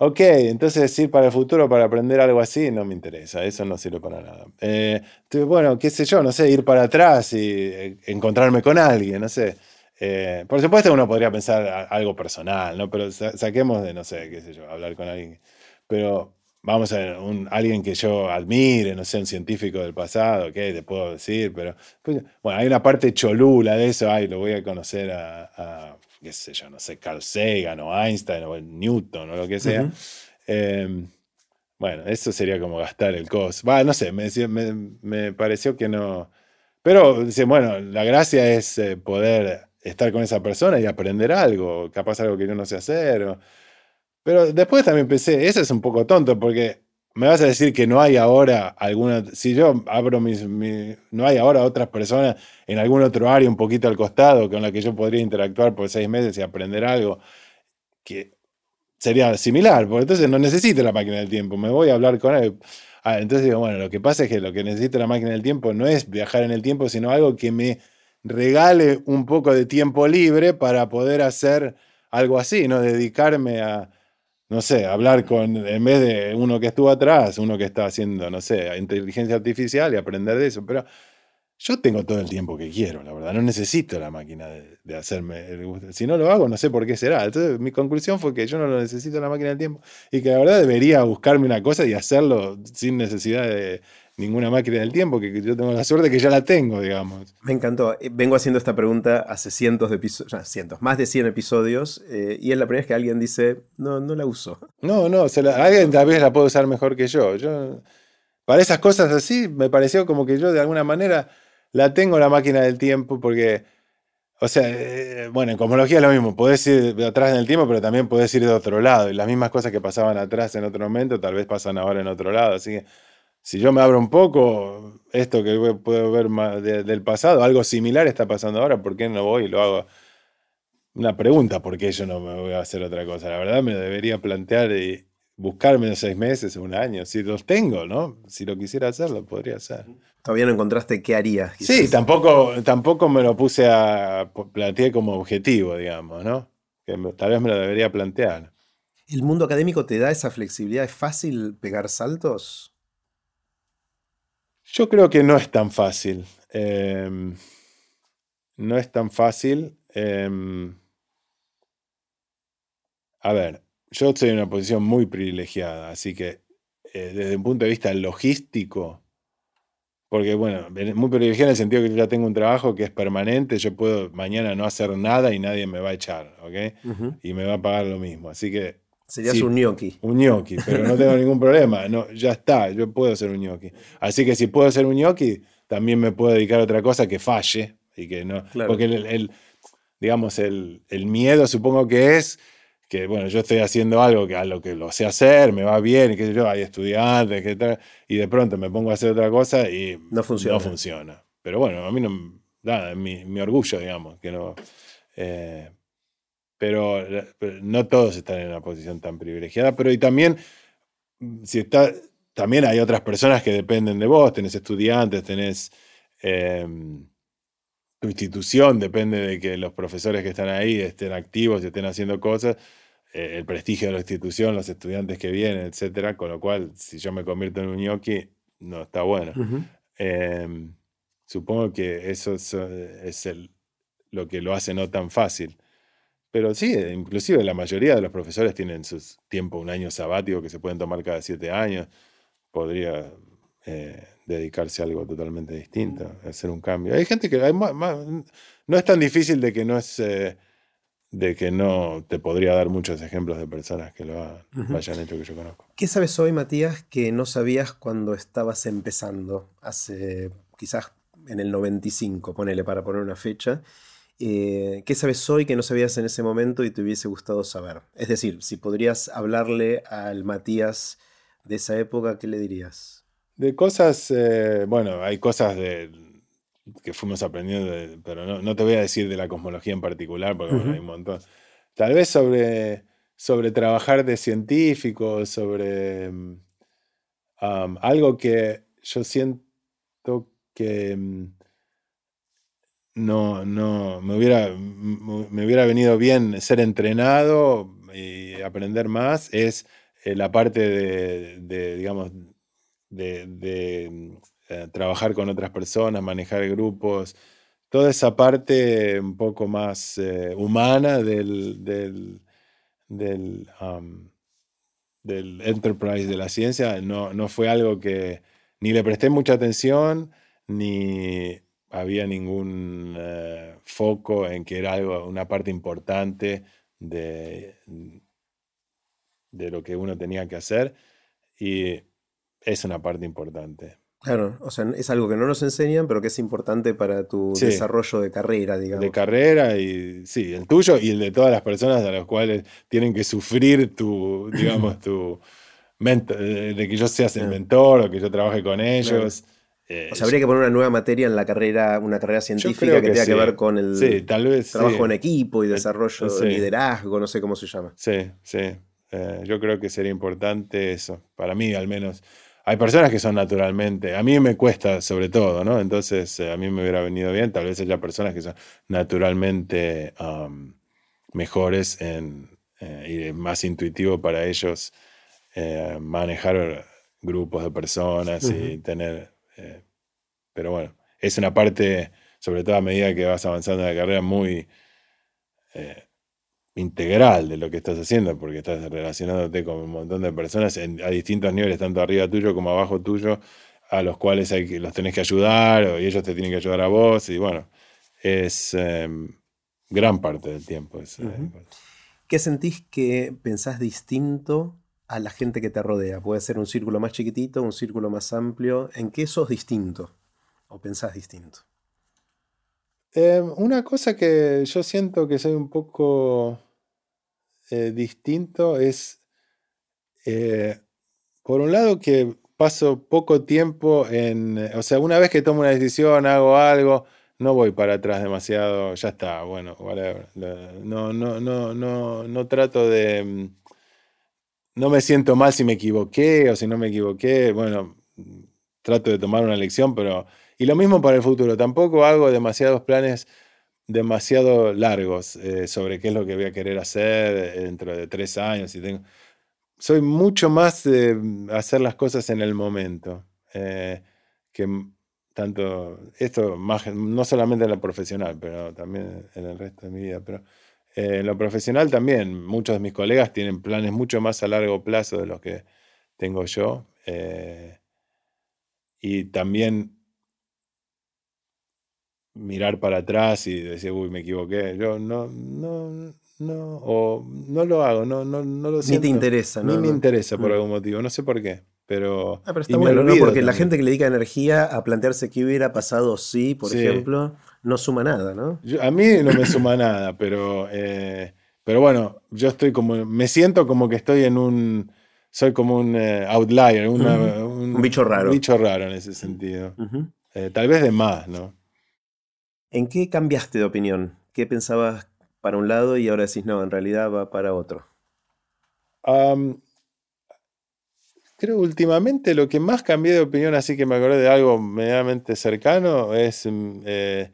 Ok, entonces ir para el futuro para aprender algo así no me interesa, eso no sirve para nada. Eh, bueno, qué sé yo, no sé, ir para atrás y encontrarme con alguien, no sé. Eh, por supuesto uno podría pensar algo personal, ¿no? Pero saquemos de, no sé, qué sé yo, hablar con alguien. Pero vamos a ver, un, alguien que yo admire, no sé, un científico del pasado, ¿qué te puedo decir? Pero, pues, bueno, hay una parte cholula de eso, ay, lo voy a conocer a, qué sé yo, no sé, Carl Sagan o Einstein o Newton o lo que sea. Em, bueno, eso sería como gastar el costo. Va, no sé, me, me, me, pareció que no. Pero, dice, bueno, la gracia es eh, poder estar con esa persona y aprender algo, capaz algo que yo no sé hacer. Pero después también pensé, eso es un poco tonto porque me vas a decir que no hay ahora alguna, si yo abro mis, no hay ahora otras personas en algún otro área un poquito al costado con la que yo podría interactuar por seis meses y aprender algo que sería similar, porque entonces no necesito la máquina del tiempo, me voy a hablar con él. Ah, entonces digo, bueno, lo que pasa es que lo que necesito la máquina del tiempo no es viajar en el tiempo, sino algo que me regale un poco de tiempo libre para poder hacer algo así, ¿no? Dedicarme a, no sé, hablar con, en vez de uno que estuvo atrás, uno que está haciendo, no sé, inteligencia artificial y aprender de eso. Pero yo tengo todo el tiempo que quiero, la verdad. No necesito la máquina de, hacerme Si no lo hago, no sé por qué será. Entonces, mi conclusión fue que yo no lo necesito la máquina del tiempo y que la verdad debería buscarme una cosa y hacerlo sin necesidad de ninguna máquina del tiempo, que yo tengo la suerte que ya la tengo, digamos. Me encantó. Eh, vengo haciendo esta pregunta hace cientos de episodios, cientos, más de 100 episodios, eh, y es la primera vez que alguien dice, no, no la uso. No, no, alguien tal vez la puede usar mejor que yo. yo. Para esas cosas así, me pareció como que yo de alguna manera la tengo la máquina del tiempo, porque, o sea, eh, bueno, en cosmología es lo mismo, podés ir de atrás en el tiempo, pero también podés ir de otro lado, y las mismas cosas que pasaban atrás en otro momento, tal vez pasan ahora en otro lado, así que si yo me abro un poco, esto que puedo ver más del pasado, algo similar está pasando ahora, ¿por qué no voy y lo hago? Una pregunta, ¿por qué yo no me voy a hacer otra cosa? La verdad me debería plantear y buscarme en seis meses, un año, si los tengo, ¿no? Si lo quisiera hacer, lo podría hacer. Todavía no encontraste qué harías. Sí, tampoco, tampoco me lo puse a plantear como objetivo, digamos, ¿no? Que tal vez me lo debería plantear. ¿El mundo académico te da esa flexibilidad? ¿Es fácil pegar saltos? Yo creo que no es tan fácil. Em, no es tan fácil. Em, a ver, yo estoy en una posición muy privilegiada, así que eh, desde un punto de vista logístico, porque bueno, muy privilegiada en el sentido que yo ya tengo un trabajo que es permanente, yo puedo mañana no hacer nada y nadie me va a echar, ¿ok? Y me va a pagar lo mismo. Así que Serías un gnocchi. Un gnocchi, pero no tengo ningún problema. No, ya está, yo puedo ser un gnocchi. Así que si puedo ser un gnocchi, también me puedo dedicar a otra cosa que falle. Y que no, Porque el, digamos, el, miedo supongo que es que, bueno, yo estoy haciendo algo que a lo que lo sé hacer, me va bien, sé yo, hay estudiantes, que tal, y de pronto me pongo a hacer otra cosa y no funciona. No funciona. Pero bueno, a mí no, nada, mi, mi orgullo, digamos, que no... Eh, pero, no todos están en una posición tan privilegiada, pero y también, si está, también hay otras personas que dependen de vos, tenés estudiantes, tenés em, tu institución, depende de que los profesores que están ahí estén activos y estén haciendo cosas, eh, el prestigio de la institución, los estudiantes que vienen, etcétera, con lo cual, si yo me convierto en un ñoqui, no está bueno. Em, supongo que eso es, el, lo que lo hace no tan fácil. Pero sí, inclusive la mayoría de los profesores tienen su tiempo, un año sabático que se pueden tomar cada siete años. Podría eh, dedicarse a algo totalmente distinto, hacer un cambio. Hay gente que no es tan difícil de que no es eh, de que no te podría dar muchos ejemplos de personas que lo, hayan hecho que yo conozco. ¿Qué sabes hoy, Matías, que no sabías cuando estabas empezando? Hace quizás en el 95, ponele para poner una fecha. Eh, ¿Qué sabes hoy que no sabías en ese momento y te hubiese gustado saber? Es decir, si podrías hablarle al Matías de esa época, ¿qué le dirías? De cosas, eh, bueno, hay cosas de, que fuimos aprendiendo, pero no, te voy a decir de la cosmología en particular, porque hay un montón. Tal vez sobre, sobre trabajar de científico, sobre um, algo que yo siento que um, no, no me, hubiera, me hubiera venido bien ser entrenado y aprender más, es eh, la parte de, digamos, de eh, trabajar con otras personas, manejar grupos, toda esa parte un poco más eh, humana del, del, del, enterprise de la ciencia, no, no, fue algo que ni le presté mucha atención, ni había ningún eh, foco en que era algo, una parte importante de, de lo que uno tenía que hacer. Y es una parte importante. Claro, o sea, es algo que no nos enseñan, pero que es importante para tu desarrollo de carrera, digamos. De carrera y sí, el tuyo y el de todas las personas a las cuales tienen que sufrir tu, digamos, tu mentor, eh, de que yo seas el mentor o que yo trabaje con ellos. Eh, o sea, habría que poner una nueva materia en la carrera, una carrera científica que, tenga que ver con el trabajo en equipo y eh, desarrollo, de liderazgo, no sé cómo se llama. Sí, sí. yo creo que sería importante eso, para mí al menos hay personas que son naturalmente, a mí me cuesta sobre todo, ¿no? Entonces eh, a mí me hubiera venido bien, tal vez haya personas que son naturalmente mejores en, eh, y más intuitivo para ellos eh, manejar grupos de personas y tener... pero bueno, es una parte, sobre todo a medida que vas avanzando en la carrera, muy integral de lo que estás haciendo, porque estás relacionándote con un montón de personas a distintos niveles, tanto arriba tuyo como abajo tuyo, a los cuales hay los tenés que ayudar y ellos te tienen que ayudar a vos. Y bueno, es em, gran parte del tiempo. Eh, ¿Qué sentís que pensás distinto a la gente que te rodea? Puede ser un círculo más chiquitito, un círculo más amplio. ¿En qué sos distinto o pensás distinto? Em, una cosa que yo siento que soy un poco eh, distinto es, eh, por un lado, que paso poco tiempo en, o sea, una vez que tomo una decisión, hago algo, no voy para atrás demasiado, ya está, bueno, No, no, no, no, no trato de, mm, no me siento mal si me equivoqué o si no me equivoqué, bueno, trato de tomar una lección, pero, y lo mismo para el futuro, tampoco hago demasiados planes demasiado largos eh, sobre qué es lo que voy a querer hacer dentro de tres años. Y tengo... Soy mucho más de hacer las cosas en el momento. Eh, que tanto, esto más, no solamente en lo profesional, pero también en el resto de mi vida. Pero en lo profesional también, muchos de mis colegas tienen planes mucho más a largo plazo de los que tengo yo. y también mirar para atrás y decir, uy, me equivoqué. Yo no, no, no, o no lo hago, no, no, no lo siento. Ni te interesa, ¿no? Ni me interesa por mm. algún motivo, no sé por qué. Pero, ah, pero está bueno, ¿no? Porque la gente que le dedica energía a plantearse qué hubiera pasado si, por ejemplo, no suma nada, ¿no? a mí no me suma nada, pero, eh, pero bueno, yo estoy como, me siento como que estoy en un, soy como un eh, outlier, un, bicho raro. Un bicho raro en ese sentido. Eh, tal vez de más, ¿no? ¿En qué cambiaste de opinión? ¿Qué pensabas para un lado y ahora decís, no, en realidad va para otro? creo creo últimamente lo que más cambié de opinión, así que me acordé de algo medianamente cercano, es mm, eh,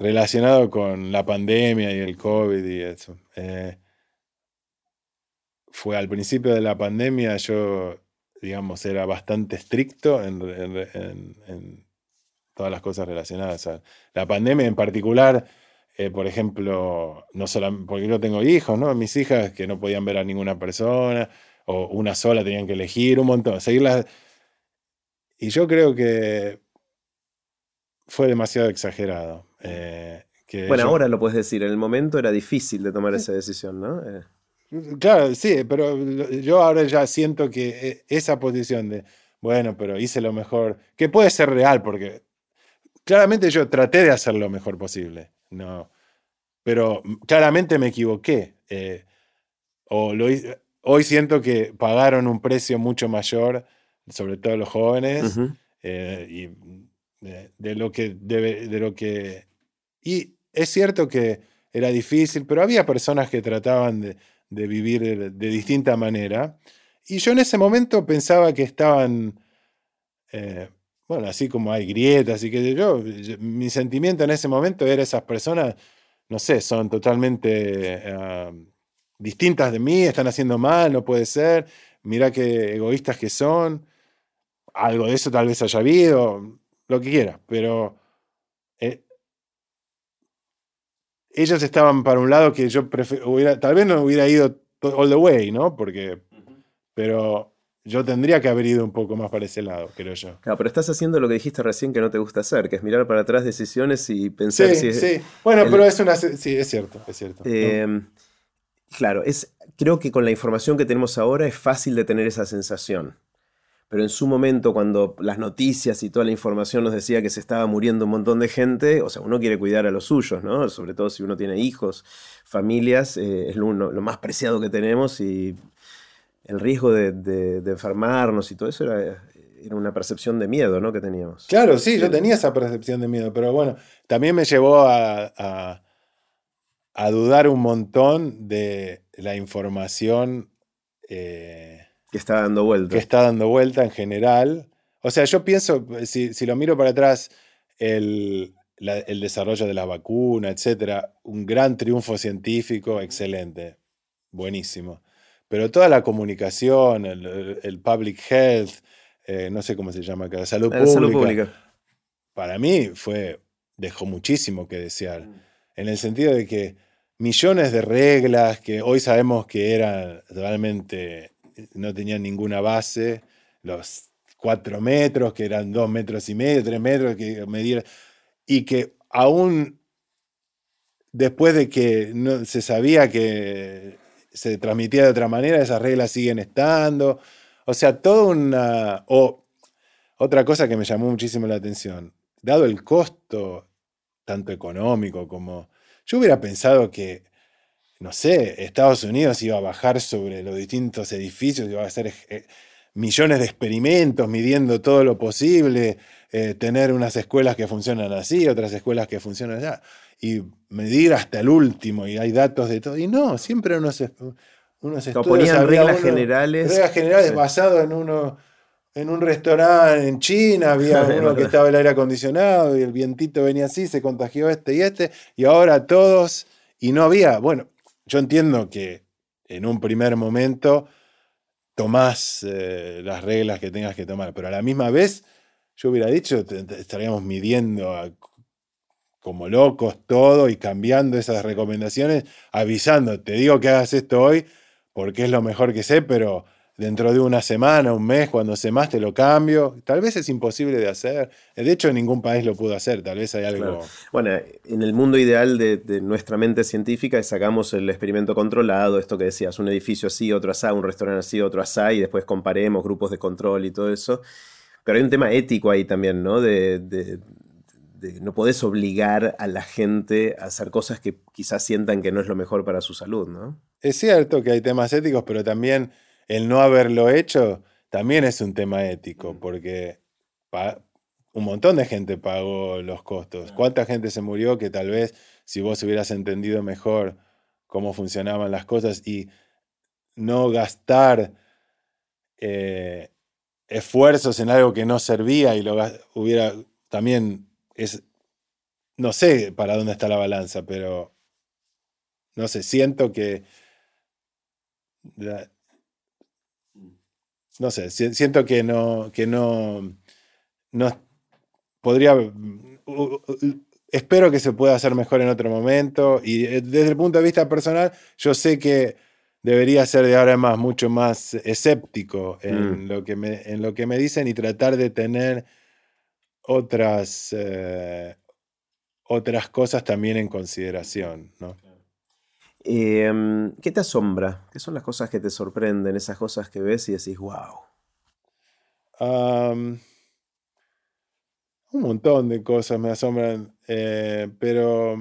relacionado con la pandemia y el COVID y eso. Eh, fue al principio de la pandemia, yo, digamos, era bastante estricto en todas las cosas relacionadas a la pandemia, en particular eh, por ejemplo, no solo porque yo tengo hijos, ¿no? Mis hijas que no podían ver a ninguna persona, o una sola tenían que elegir un montón, seguirlas. Y yo creo que fue demasiado exagerado. Eh, bueno, ahora lo puedes decir, en el momento era difícil de tomar esa decisión, ¿no? Eh. Claro, sí, pero yo ahora ya siento que esa posición de, bueno, pero hice lo mejor, que puede ser real, porque claramente yo traté de hacer lo mejor posible, no, pero claramente me equivoqué. Eh, o hoy siento que pagaron un precio mucho mayor, sobre todo los jóvenes, eh, y de, lo que de lo que y es cierto que era difícil, pero había personas que trataban de, vivir de, distinta manera. Y yo en ese momento pensaba que estaban, eh, bueno, así como hay grietas y que yo, mi sentimiento en ese momento era esas personas, no sé, son totalmente ah, distintas de mí, están haciendo mal, no puede ser, mira qué egoístas que son, algo de eso tal vez haya habido, lo que quiera, pero eh, ellos estaban para un lado que yo hubiera, tal vez no hubiera ido all the way, ¿no? Porque, pero yo tendría que haber ido un poco más para ese lado, creo yo. Claro, pero estás haciendo lo que dijiste recién que no te gusta hacer, que es mirar para atrás decisiones y pensar sí, Sí, bueno, pero es una... Sí, es cierto, es cierto. Em, claro, es, creo que con la información que tenemos ahora es fácil de tener esa sensación pero en su momento cuando las noticias y toda la información nos decía que se estaba muriendo un montón de gente, o sea, uno quiere cuidar a los suyos, ¿no? Sobre todo si uno tiene hijos, familias, eh, es lo, más preciado que tenemos y el riesgo de, enfermarnos y todo eso era, una percepción de miedo, ¿no? Que teníamos. Claro, sí, yo tenía esa percepción de miedo, pero bueno, también me llevó a, a, dudar un montón de la información. Eh, que está dando vuelta. Que está dando vuelta en general. O sea, yo pienso, si, lo miro para atrás, el, desarrollo de la vacuna, etcétera, un gran triunfo científico, excelente, buenísimo. Pero toda la comunicación, el, public health, eh, no sé cómo se llama acá, salud pública, salud pública, para mí fue, dejó muchísimo que desear. Mm. En el sentido de que millones de reglas que hoy sabemos que eran realmente no tenían ninguna base, los cuatro metros, que eran dos metros y medio, tres metros, que medir, y que aún después de que no, se sabía que se transmitía de otra manera, esas reglas siguen estando. O sea, toda una... O otra cosa que me llamó muchísimo la atención, dado el costo, tanto económico como... Yo hubiera pensado que no sé, Estados Unidos iba a bajar sobre los distintos edificios, iba a hacer eh, millones de experimentos midiendo todo lo posible, eh, tener unas escuelas que funcionan así, otras escuelas que funcionan allá, y medir hasta el último, y hay datos de todo. Y no, siempre unos, unos estudios... Ponían reglas generales. Reglas generales basadas en uno en un restaurante en China había uno que estaba el aire acondicionado y el vientito venía así, se contagió este y este, y ahora todos, y no había, bueno, yo entiendo que en un primer momento tomás eh, las reglas que tengas que tomar, pero a la misma vez yo hubiera dicho, estaríamos midiendo como locos todo y cambiando esas recomendaciones, avisando, te digo que hagas esto hoy porque es lo mejor que sé, pero dentro de una semana, un mes, cuando sé más, te lo cambio. Tal vez es imposible de hacer. De hecho, ningún país lo pudo hacer. Tal vez hay algo. Bueno, en el mundo ideal de, nuestra mente científica sacamos el experimento controlado, esto que decías, un edificio así, otro así, un restaurante así, otro así, y después comparemos grupos de control y todo eso. Pero hay un tema ético ahí también, ¿no? De, no podés obligar a la gente a hacer cosas que quizás sientan que no es lo mejor para su salud, ¿no? Es cierto que hay temas éticos, pero también el no haberlo hecho también es un tema ético, porque un montón de gente pagó los costos. ¿Cuánta gente se murió que tal vez si vos hubieras entendido mejor cómo funcionaban las cosas y no gastar eh, esfuerzos en algo que no servía y lo hubiera también es no sé para dónde está la balanza, pero no sé, siento que no sé, siento que no, que no, no podría, espero que se pueda hacer mejor en otro momento. Y eh, desde el punto de vista personal, yo sé que debería ser de ahora en más mucho más escéptico en, Mm. lo, que me, en lo que me dicen y tratar de tener otras, eh, otras cosas también en consideración. ¿no? Em, ¿Qué te asombra? ¿Qué son las cosas que te sorprenden? Esas cosas que ves y decís, wow. Un montón de cosas me asombran, eh, pero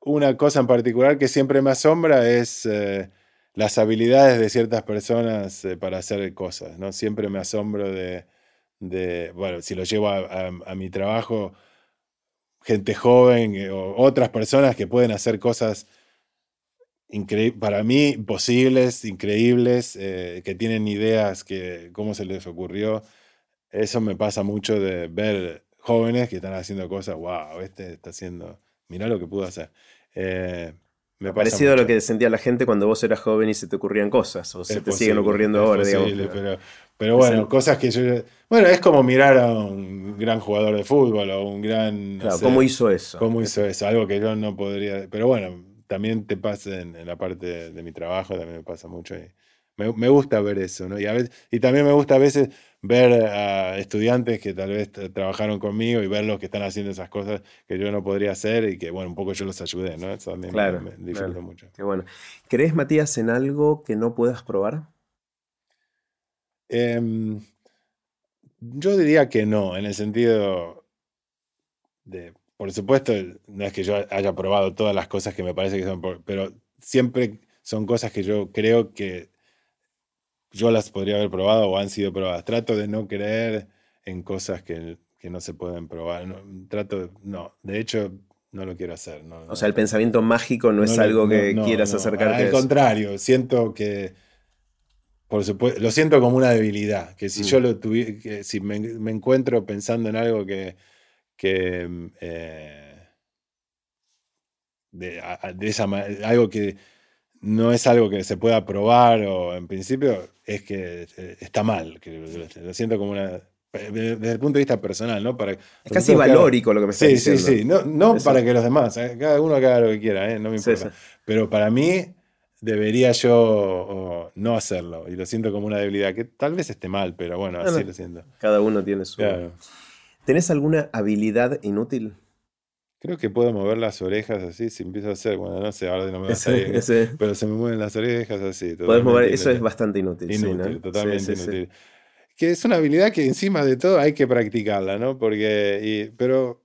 una cosa en particular que siempre me asombra es eh, las habilidades de ciertas personas eh, para hacer cosas, ¿no? Siempre me asombro de, bueno, si lo llevo a mi trabajo, gente joven eh, o otras personas que pueden hacer cosas para mí posibles, increíbles, eh, que tienen ideas que cómo se les ocurrió. Eso me pasa mucho de ver jóvenes que están haciendo cosas, wow, este está haciendo, mirá lo que pudo hacer. Eh, me Parecido a lo que sentía la gente cuando vos eras joven y se te ocurrían cosas, o se te siguen ocurriendo ahora, digamos. posible, pero- pero, pero bueno, el- cosas que yo... Bueno, es como mirar a un gran jugador de fútbol o un gran... no Claro, sé, ¿cómo hizo eso? ¿Cómo hizo eso? Algo que yo no podría. Pero bueno, también te pasa en, en la parte de, de mi trabajo, también me pasa mucho. Y me, me gusta ver eso, ¿no? Y, a veces, y también me gusta a veces ver a estudiantes que tal vez tra- trabajaron conmigo y verlos que están haciendo esas cosas que yo no podría hacer y que, bueno, un poco yo los ayudé, ¿no? Eso también me- Claro, me, disfruto claro. mucho. Qué bueno. ¿Crees, Matías, en algo que no puedas probar? Em, yo diría que no, en el sentido de, por supuesto, no es que yo haya probado todas las cosas que me parece que son, por- pero siempre son cosas que yo creo que yo las podría haber probado o han sido probadas. Trato de no creer en cosas que, que no se pueden probar. No, trato, de- no, de hecho, no lo quiero hacer. No, O sea, el pensamiento mágico no, es algo que quieras acercarte a Al eso. contrario, siento que, por supuesto, lo siento como una debilidad, que si Mm. yo lo tuviera, que si me, me encuentro pensando en algo que, que mm, eh, de, a- de esa algo que no es algo que se pueda probar o en principio es que eh, está mal, que lo, siento como una desde el punto de vista personal, ¿no? Para, Es casi valórico lo que me estás Sí, sí, diciendo. sí. No, no Eso. para que los demás, ¿eh? cada uno haga lo que quiera, ¿eh? no me Sí, importa. sí. Pero para mí debería yo no hacerlo. Y lo siento como una debilidad, que tal vez esté mal, pero bueno, así lo siento. Cada uno tiene su... Claro. ¿Tenés alguna habilidad inútil? Creo que puedo mover las orejas así, si empiezo a hacer, bueno, no sé, ahora no me va a salir, pero se me mueven las orejas así. podés mover- eso es bastante inútil. sí, totalmente inútil. Que es una habilidad que encima de todo hay que practicarla, ¿no? Porque, y- pero,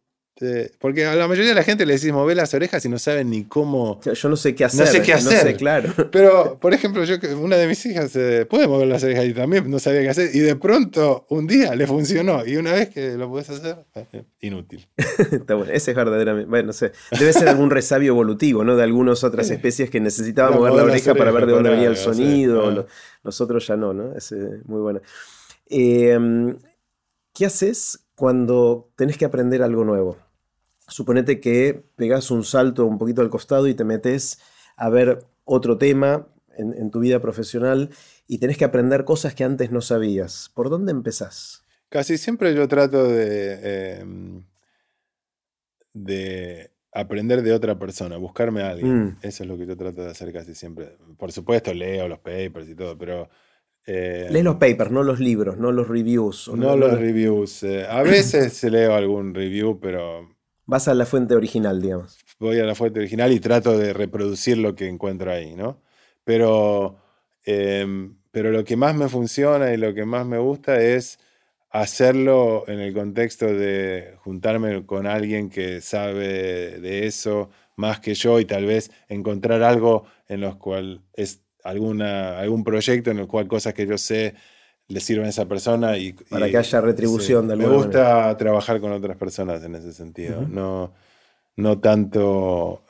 porque a la mayoría de la gente le decís mover las orejas y no saben ni cómo... Yo- no sé qué hacer. sé qué No hacer. sé, claro. Pero, por ejemplo, yo, una de mis hijas eh, puede mover las orejas y también no sabía qué hacer. Y de pronto, un día le funcionó. Y una vez que lo puedes hacer, eh, inútil. Está bueno. Ese es verdaderamente. Bueno, no sé. Debe ser algún resabio evolutivo, ¿no? De algunas otras especies que necesitaban Para mover la mover oreja para ver de dónde venía el sonido. Nosotros ya no, ¿no? Es eh, muy bueno. Eh, ¿Qué haces cuando tenés que aprender algo nuevo? Suponete que pegás un salto un poquito al costado y te metes a ver otro tema en, en tu vida profesional y tenés que aprender cosas que antes no sabías. ¿Por dónde empezás? Casi siempre yo trato de, eh, de aprender de otra persona, buscarme a alguien. Mm. Eso es lo que yo trato de hacer casi siempre. Por supuesto, leo los papers y todo, pero... eh, Lees los papers, no los libros, no los reviews. no los reviews. eh, a veces leo algún review, pero Vas a la fuente original, digamos. voy a la fuente original y trato de reproducir lo que encuentro ahí, ¿no? Pero, em, pero lo que más me funciona y lo que más me gusta es hacerlo en el contexto de juntarme con alguien que sabe de eso más que yo y tal vez encontrar algo en los cual es alguna, algún proyecto en el cual cosas que yo sé le sirven a esa persona y Para y- que haya retribución de Me alguna gusta trabajar con otras personas en ese sentido. No, no tanto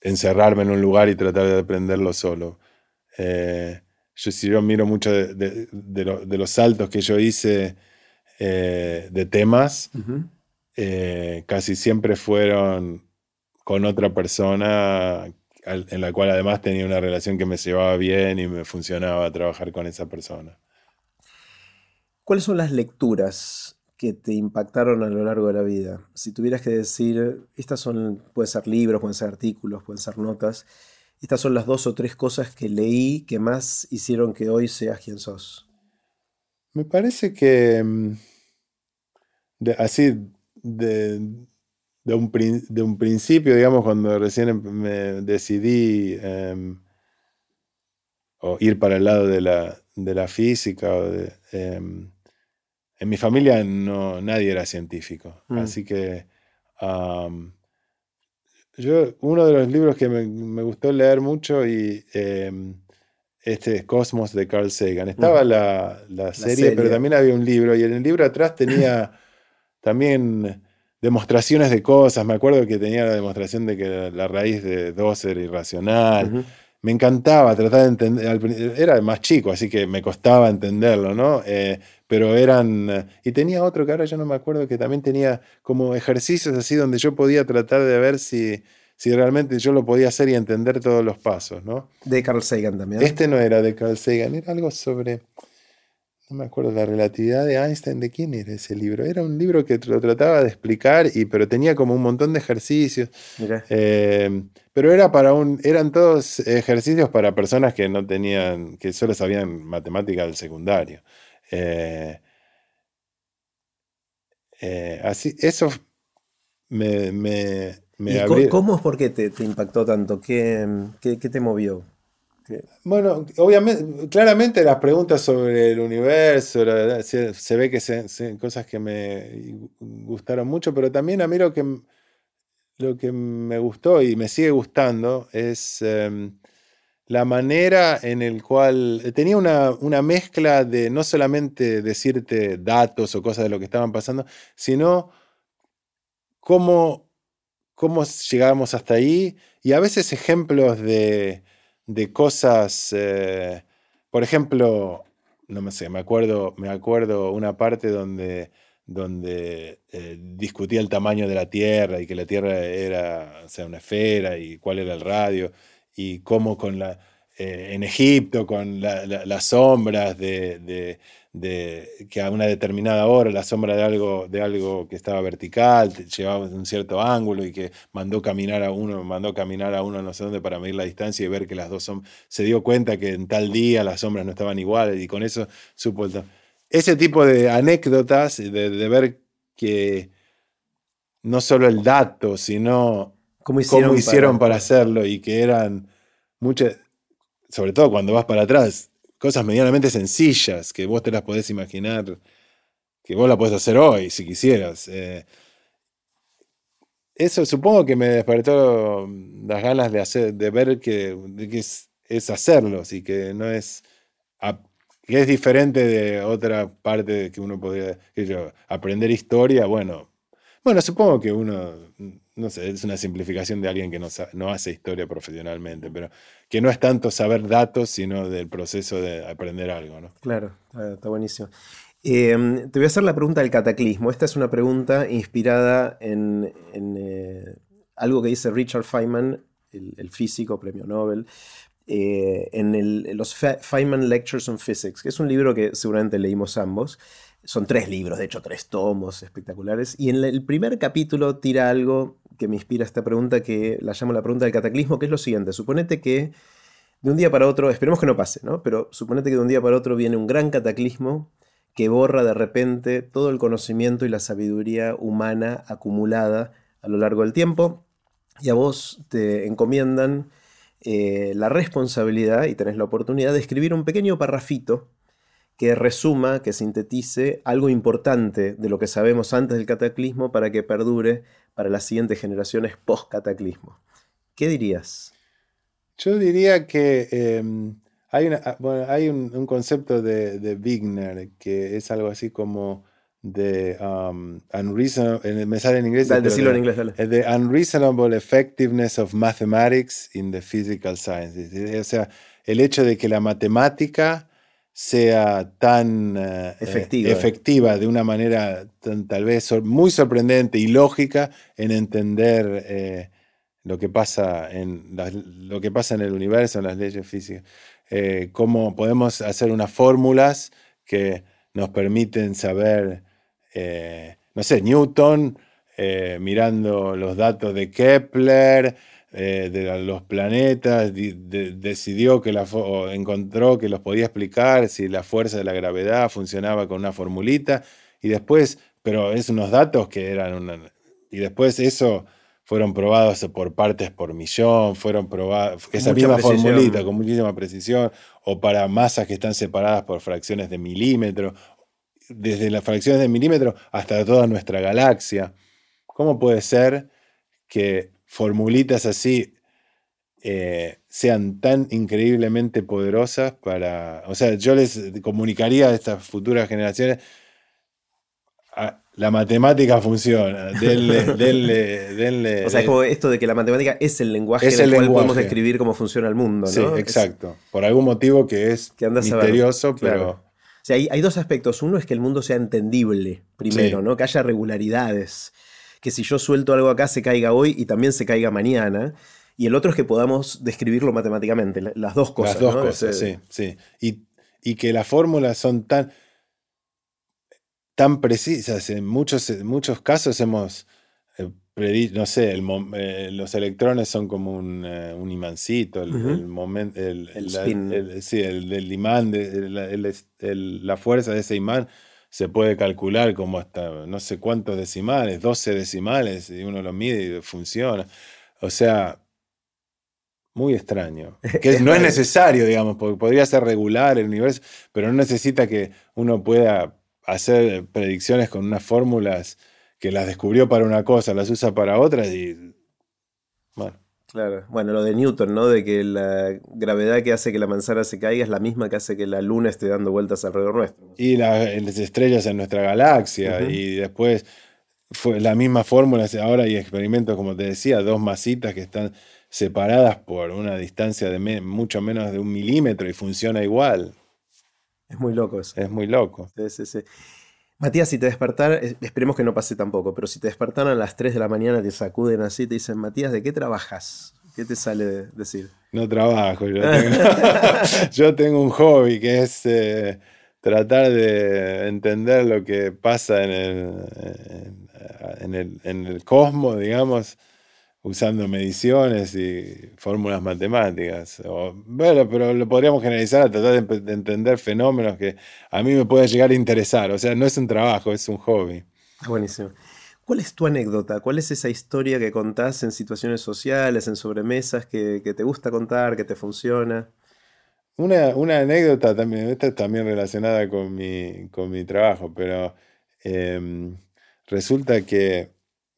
encerrarme en un lugar y tratar de aprenderlo solo. Eh, yo, si yo miro mucho de, de- de lo- de los saltos que yo hice eh, de temas, eh, casi siempre fueron con otra persona en la cual además tenía una relación que me llevaba bien y me funcionaba trabajar con esa persona. ¿Cuáles son las lecturas que te impactaron a lo largo de la vida. Si tuvieras que decir, estas son, pueden ser libros, pueden ser artículos, pueden ser notas, estas son las dos o tres cosas que leí que más hicieron que hoy seas quien sos. Me parece que mm, así de, un, de, un, principio, digamos, cuando recién em, me decidí em, o ir para el lado de la, de la física o de, em, en mi familia no, nadie era científico, mm. así que yo, uno de los libros que me, gustó leer mucho y este es Cosmos de Carl Sagan. Estaba la, serie, pero también había un libro y en el libro atrás tenía también demostraciones de cosas. Me acuerdo que tenía la demostración de que la, raíz de 2 era irracional me encantaba tratar de entender, era más chico, así que me costaba entenderlo, ¿no? Eh, pero eran, y tenía otro que ahora yo no me acuerdo, que también tenía como ejercicios así donde yo podía tratar de ver si, si realmente yo lo podía hacer y entender todos los pasos, ¿no? De Carl Sagan también. Este no era de Carl Sagan, era algo sobre, no me acuerdo, la relatividad de Einstein, ¿de quién era ese libro? Era un libro que lo trataba de explicar, y, pero tenía como un montón de ejercicios. Eh, pero era para un, eran todos ejercicios para personas que no tenían, que solo sabían matemática del secundario. Eh, eh, así, eso me, me, ¿Cómo es por qué te, impactó tanto? ¿Qué, qué, qué te movió? Bueno, obviamente, claramente las preguntas sobre el universo, se, ve que son cosas que me gustaron mucho, pero también a mí lo que, lo que me gustó y me sigue gustando es em, la manera en el cual tenía una, una, mezcla de no solamente decirte datos o cosas de lo que estaban pasando, sino cómo, cómo llegábamos hasta ahí y a veces ejemplos de de cosas, eh, por ejemplo, no me sé, me acuerdo, me acuerdo una parte donde, donde eh, discutía el tamaño de la Tierra y que la Tierra era sea, una esfera y cuál era el radio y cómo con la, eh, en Egipto con las sombras de que a una determinada hora la sombra de algo, de algo que estaba vertical llevaba un cierto ángulo y que mandó caminar a uno, mandó caminar a uno no sé dónde para medir la distancia y ver que las dos son, se dio cuenta que en tal día las sombras no estaban iguales y con eso supo ese tipo de anécdotas de, ver que no solo el dato, sino cómo hicieron, para hacerlo y que eran muchas, sobre todo cuando vas para atrás, cosas medianamente sencillas que vos te las podés imaginar, que vos la podés hacer hoy si quisieras. Eh. eso supongo que me despertó las ganas de, hacer, de ver que, es, hacerlos y que no es, que es diferente de otra parte que uno podría, aprender historia, bueno, bueno, supongo que uno, no sé, es una simplificación de alguien que no, no hace historia profesionalmente, pero que no es tanto saber datos, sino del proceso de aprender algo. ¿no? Claro, está, buenísimo. Em, te voy a hacer la pregunta del cataclismo. Esta es una pregunta inspirada en, eh, algo que dice Richard Feynman, el, físico, premio Nobel, eh, en, los Feynman Lectures on Physics, que es un libro que seguramente leímos ambos. Son tres libros, de hecho, tres tomos espectaculares. Y en el primer capítulo tira algo que me inspira esta pregunta, que la llamo la pregunta del cataclismo, que es lo siguiente. Suponete que de un día para otro, esperemos que no pase, ¿no? Pero suponete que de un día para otro viene un gran cataclismo que borra de repente todo el conocimiento y la sabiduría humana acumulada a lo largo del tiempo, y a vos te encomiendan eh, la responsabilidad y tenés la oportunidad de escribir un pequeño parrafito que resuma, que sintetice algo importante de lo que sabemos antes del cataclismo para que perdure para las siguientes generaciones post-cataclismo. ¿Qué dirías? Yo diría que em, hay, ah, hay un, concepto de, de, Wigner que es algo así como de um, unreasonable, me sale en inglés. decirlo en inglés, The unreasonable effectiveness of mathematics in the physical sciences. O sea, el hecho de que la matemática sea tan eh, efectiva. de una manera tal vez muy sorprendente y lógica en entender eh, lo, que pasa en lo que pasa en el universo, en las leyes físicas. Eh, cómo podemos hacer unas fórmulas que nos permiten saber no sé, Newton mirando los datos de Kepler, eh, de los planetas, decidió que la o encontró que los podía explicar si la fuerza de la gravedad funcionaba con una formulita, y después, pero es unos datos que eran una, y después eso fueron probados por partes por millón, fueron probados, esa misma formulita con muchísima precisión, o para masas que están separadas por fracciones de milímetro, desde las fracciones de milímetro hasta toda nuestra galaxia. ¿Cómo puede ser que formulitas así eh, sean tan increíblemente poderosas para... O sea, yo les comunicaría a estas futuras generaciones, la matemática funciona, denle, denle, O sea, es como esto de que la matemática es el lenguaje en el, cual podemos describir cómo funciona el mundo, ¿no? Sí, exacto. Por algún motivo que es misterioso, pero... O sea, hay, dos aspectos. Uno es que el mundo sea entendible, primero, ¿no? Que haya regularidades que si yo suelto algo acá se caiga hoy y también se caiga mañana. Y el otro es que podamos describirlo matemáticamente, las dos cosas. Las dos cosas, sí, sí. Y, que las fórmulas son tan, tan precisas. En muchos, muchos casos hemos eh, predicho, no sé, eh, los electrones son como un, eh, un imancito, el, momento, el, sí, el del imán, de, la fuerza de ese imán se puede calcular como hasta no sé cuántos decimales, 12 decimales, y uno lo mide y funciona. O sea, muy extraño. Que no es necesario, digamos, porque podría ser regular el universo, pero no necesita que uno pueda hacer predicciones con unas fórmulas que las descubrió para una cosa, las usa para otra y bueno. Claro. Bueno, lo de Newton, ¿no? De que la gravedad que hace que la manzana se caiga es la misma que hace que la luna esté dando vueltas alrededor nuestro. Y las estrellas en nuestra galaxia. Y después fue la misma fórmula. Ahora hay experimentos, como te decía, dos masitas que están separadas por una distancia de mucho menos de un milímetro y funciona igual. Es muy loco eso. Es muy loco. Sí, sí, sí. Matías, si te despertaran, esperemos que no pase tampoco, pero si te despertaran a las 3 de la mañana, te sacuden así, te dicen, Matías, ¿de qué trabajas? ¿Qué te sale de decir? No trabajo, yo tengo, un hobby que es eh, tratar de entender lo que pasa en el, en el cosmos, digamos, usando mediciones y fórmulas matemáticas. bueno, pero lo podríamos generalizar a tratar de, entender fenómenos que a mí me pueden llegar a interesar. O sea, no es un trabajo, es un hobby. Buenísimo. ¿Cuál es tu anécdota? ¿Cuál es esa historia que contás en situaciones sociales, en sobremesas, que, te gusta contar, que te funciona? Una, anécdota también, esta también relacionada con mi, con mi trabajo, pero em, resulta que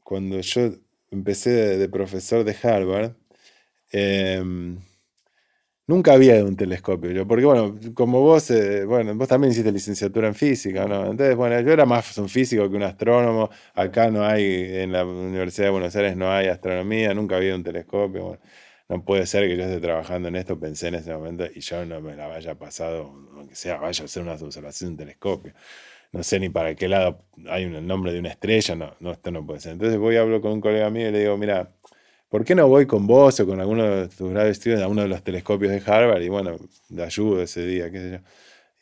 cuando yo empecé de, profesor de Harvard, em, nunca había un telescopio. Yo, porque, bueno, como vos, eh, bueno, vos también hiciste licenciatura en física, ¿no? Entonces, bueno, yo era más un físico que un astrónomo. Acá no hay, en la Universidad de Buenos Aires no hay astronomía, nunca había un telescopio. no puede ser que yo esté trabajando en esto, pensé en ese momento y yo no me la vaya pasado, aunque sea, vaya a hacer una observación de un telescopio no sé ni para qué lado hay un, nombre de una estrella, no, no, esto no puede ser. Entonces voy a hablar con un colega mío y le digo, mira, ¿por qué no voy con vos o con alguno de tus grados estudios a uno de los telescopios de Harvard? Y bueno, de ayuda ese día, qué sé yo.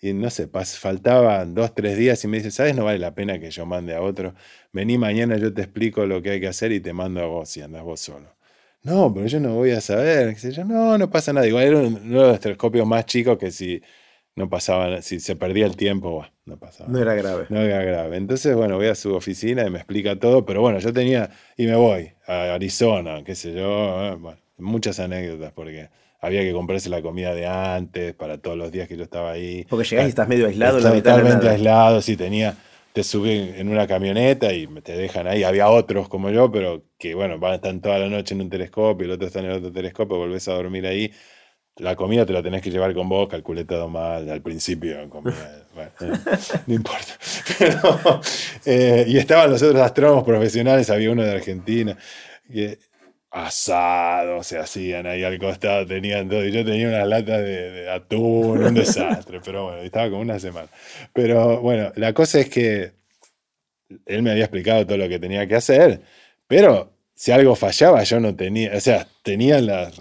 Y no sé, faltaban dos, tres días y me dice, ¿sabes? No vale la pena que yo mande a otro. Vení mañana, yo te explico lo que hay que hacer y te mando a vos si andas vos solo. No, pero yo no voy a saber. ¿qué sé yo? No, no pasa nada. Igual era uno de los telescopios más chicos que si no pasaba, si se perdía el tiempo, no pasaba. No era grave. No era grave. Entonces, bueno, voy a su oficina y me explica todo, pero bueno, yo tenía, y me voy a Arizona, qué sé yo, eh, bueno, muchas anécdotas, porque había que comprarse la comida de antes para todos los días que yo estaba ahí. Porque llegás y estás medio aislado. la mitad totalmente aislado, sí, tenía, te subí en una camioneta y te dejan ahí. Había otros como yo, pero que bueno, van, están toda la noche en un telescopio, el otro está en el otro telescopio, volvés a dormir ahí la comida te la tenés que llevar con vos, calculé todo mal al principio. Eh, no importa. Eh, y estaban los otros astrónomos profesionales, había uno de Argentina, que asados se hacían ahí al costado, tenían todo. Y yo tenía unas latas de, atún, un desastre, pero bueno, estaba como una semana. Pero bueno, la cosa es que él me había explicado todo lo que tenía que hacer, pero si algo fallaba, yo no tenía, o sea, tenía las,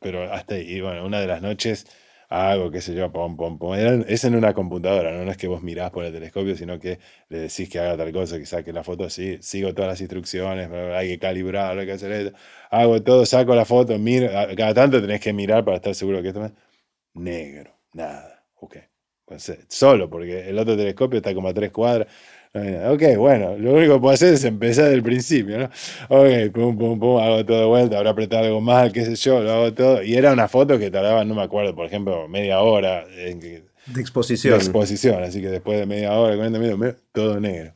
pero hasta ahí, bueno, una de las noches hago, qué sé yo, pom, pom, pom. es en una computadora, ¿no? es que vos mirás por el telescopio, sino que le decís que haga tal cosa, que saque la foto así, sigo todas las instrucciones, hay que calibrar, hay que hacer esto, hago todo, saco la foto, miro, cada tanto tenés que mirar para estar seguro que esto es negro, nada, ok. Pues, eh, solo, porque el otro telescopio está como a tres cuadras, Ok, bueno, lo único que puedo hacer es empezar del principio, ¿no? Ok, pum, pum, pum, hago todo de vuelta, habrá apretado algo mal, qué sé yo, lo hago todo. Y era una foto que tardaba, no me acuerdo, por ejemplo, media hora. En de exposición. De exposición, así que después de media hora, 40 minutos, todo negro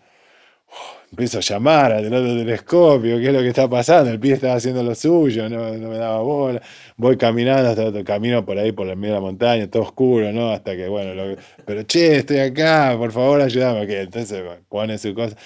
empiezo a llamar al otro telescopio, qué es lo que está pasando, el pie estaba haciendo lo suyo, no, me daba bola, voy caminando hasta otro camino por ahí, por la medio de la montaña, todo oscuro, ¿no? Hasta que, bueno, pero che, estoy acá, por favor ayúdame, que entonces pone su cosa.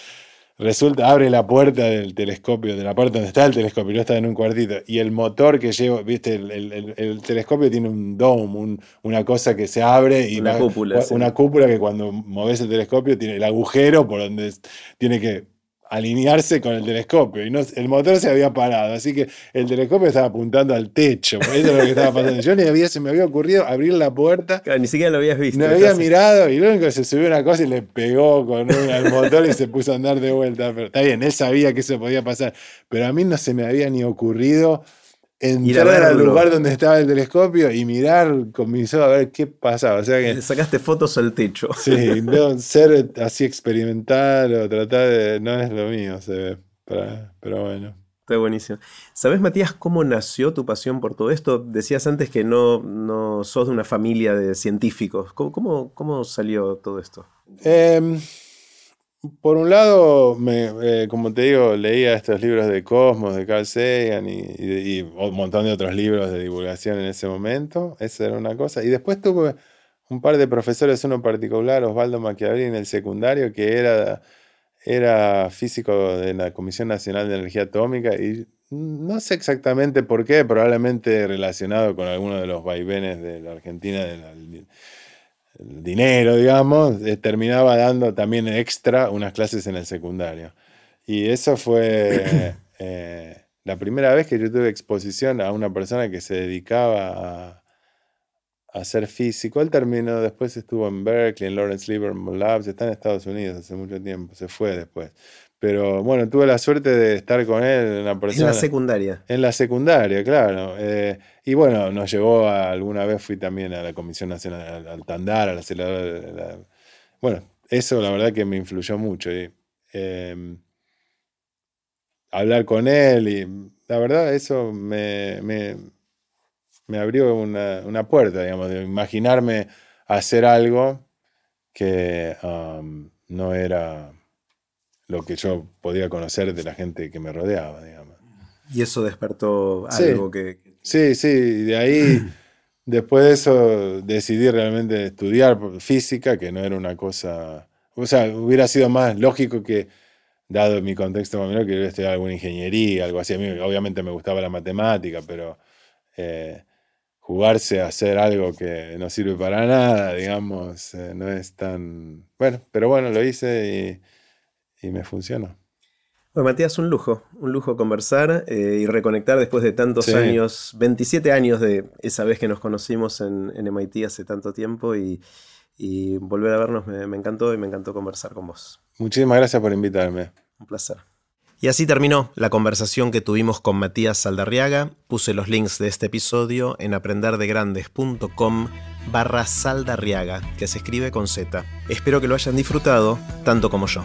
Resulta, abre la puerta del telescopio, de la parte donde está el telescopio, yo estaba en un cuartito, y el motor que llevo, viste, el, telescopio tiene un dome, una cosa que se abre y una, cúpula, una cúpula que cuando moves el telescopio tiene el agujero por donde tiene que alinearse con el telescopio y no, el motor se había parado, así que el telescopio estaba apuntando al techo, eso es lo que estaba pasando. Yo ni había, se me había ocurrido abrir la puerta. ni siquiera lo habías visto. No había mirado y lo único que se subió una cosa y le pegó con el motor y se puso a andar de vuelta. Pero está bien, él sabía que eso podía pasar, pero a mí no se me había ni ocurrido entrar al lugar donde estaba el telescopio y mirar comenzó a ver qué pasaba. O sea que, sacaste fotos al techo. Sí, ser así experimental o tratar de. No es lo mío, se ve. Pero, bueno. Está buenísimo. ¿Sabes, Matías, cómo nació tu pasión por todo esto? Decías antes que no, no sos de una familia de científicos. ¿Cómo, cómo, salió todo esto? Eh, por un lado, me, eh, como te digo, leía estos libros de Cosmos, de Carl Sagan y, un montón de otros libros de divulgación en ese momento. Esa era una cosa. Y después tuve un par de profesores, uno particular, Osvaldo Machiavelli, en el secundario, que era, era físico de la Comisión Nacional de Energía Atómica. Y no sé exactamente por qué, probablemente relacionado con alguno de los vaivenes de la Argentina, de dinero, digamos, eh, terminaba dando también extra unas clases en el secundario. Y eso fue eh, la primera vez que yo tuve exposición a una persona que se dedicaba a, a ser físico. Él terminó, después estuvo en Berkeley, en Lawrence Livermore Labs, está en Estados Unidos hace mucho tiempo, se fue después. Pero bueno, tuve la suerte de estar con él en la persona. En la secundaria. En la secundaria, claro. Eh, y bueno, nos llevó a, alguna vez fui también a la Comisión Nacional, al, Tandar, al acelerador. bueno, eso la verdad que me influyó mucho. Em, hablar con él y la verdad eso me, me, abrió una, puerta, digamos, de imaginarme hacer algo que um, no era lo que yo podía conocer de la gente que me rodeaba, digamos. Y eso despertó algo que... Sí, sí, de ahí, después de eso, decidí realmente estudiar física, que no era una cosa... O sea, hubiera sido más lógico que, dado mi contexto familiar, que hubiera estudiado alguna ingeniería, algo así. A mí obviamente me gustaba la matemática, pero eh, jugarse a hacer algo que no sirve para nada, digamos, eh, no es tan... Bueno, pero bueno, lo hice y y me funcionó. Bueno, Matías, un lujo, un lujo conversar eh, y reconectar después de tantos años, 27 años de esa vez que nos conocimos en, MIT hace tanto tiempo y, volver a vernos me, me, encantó y me encantó conversar con vos. Muchísimas gracias por invitarme. Un placer. Y así terminó la conversación que tuvimos con Matías Saldarriaga. Puse los links de este episodio en aprenderdegrandes.com barra Saldarriaga, que se escribe con Z. Espero que lo hayan disfrutado tanto como yo.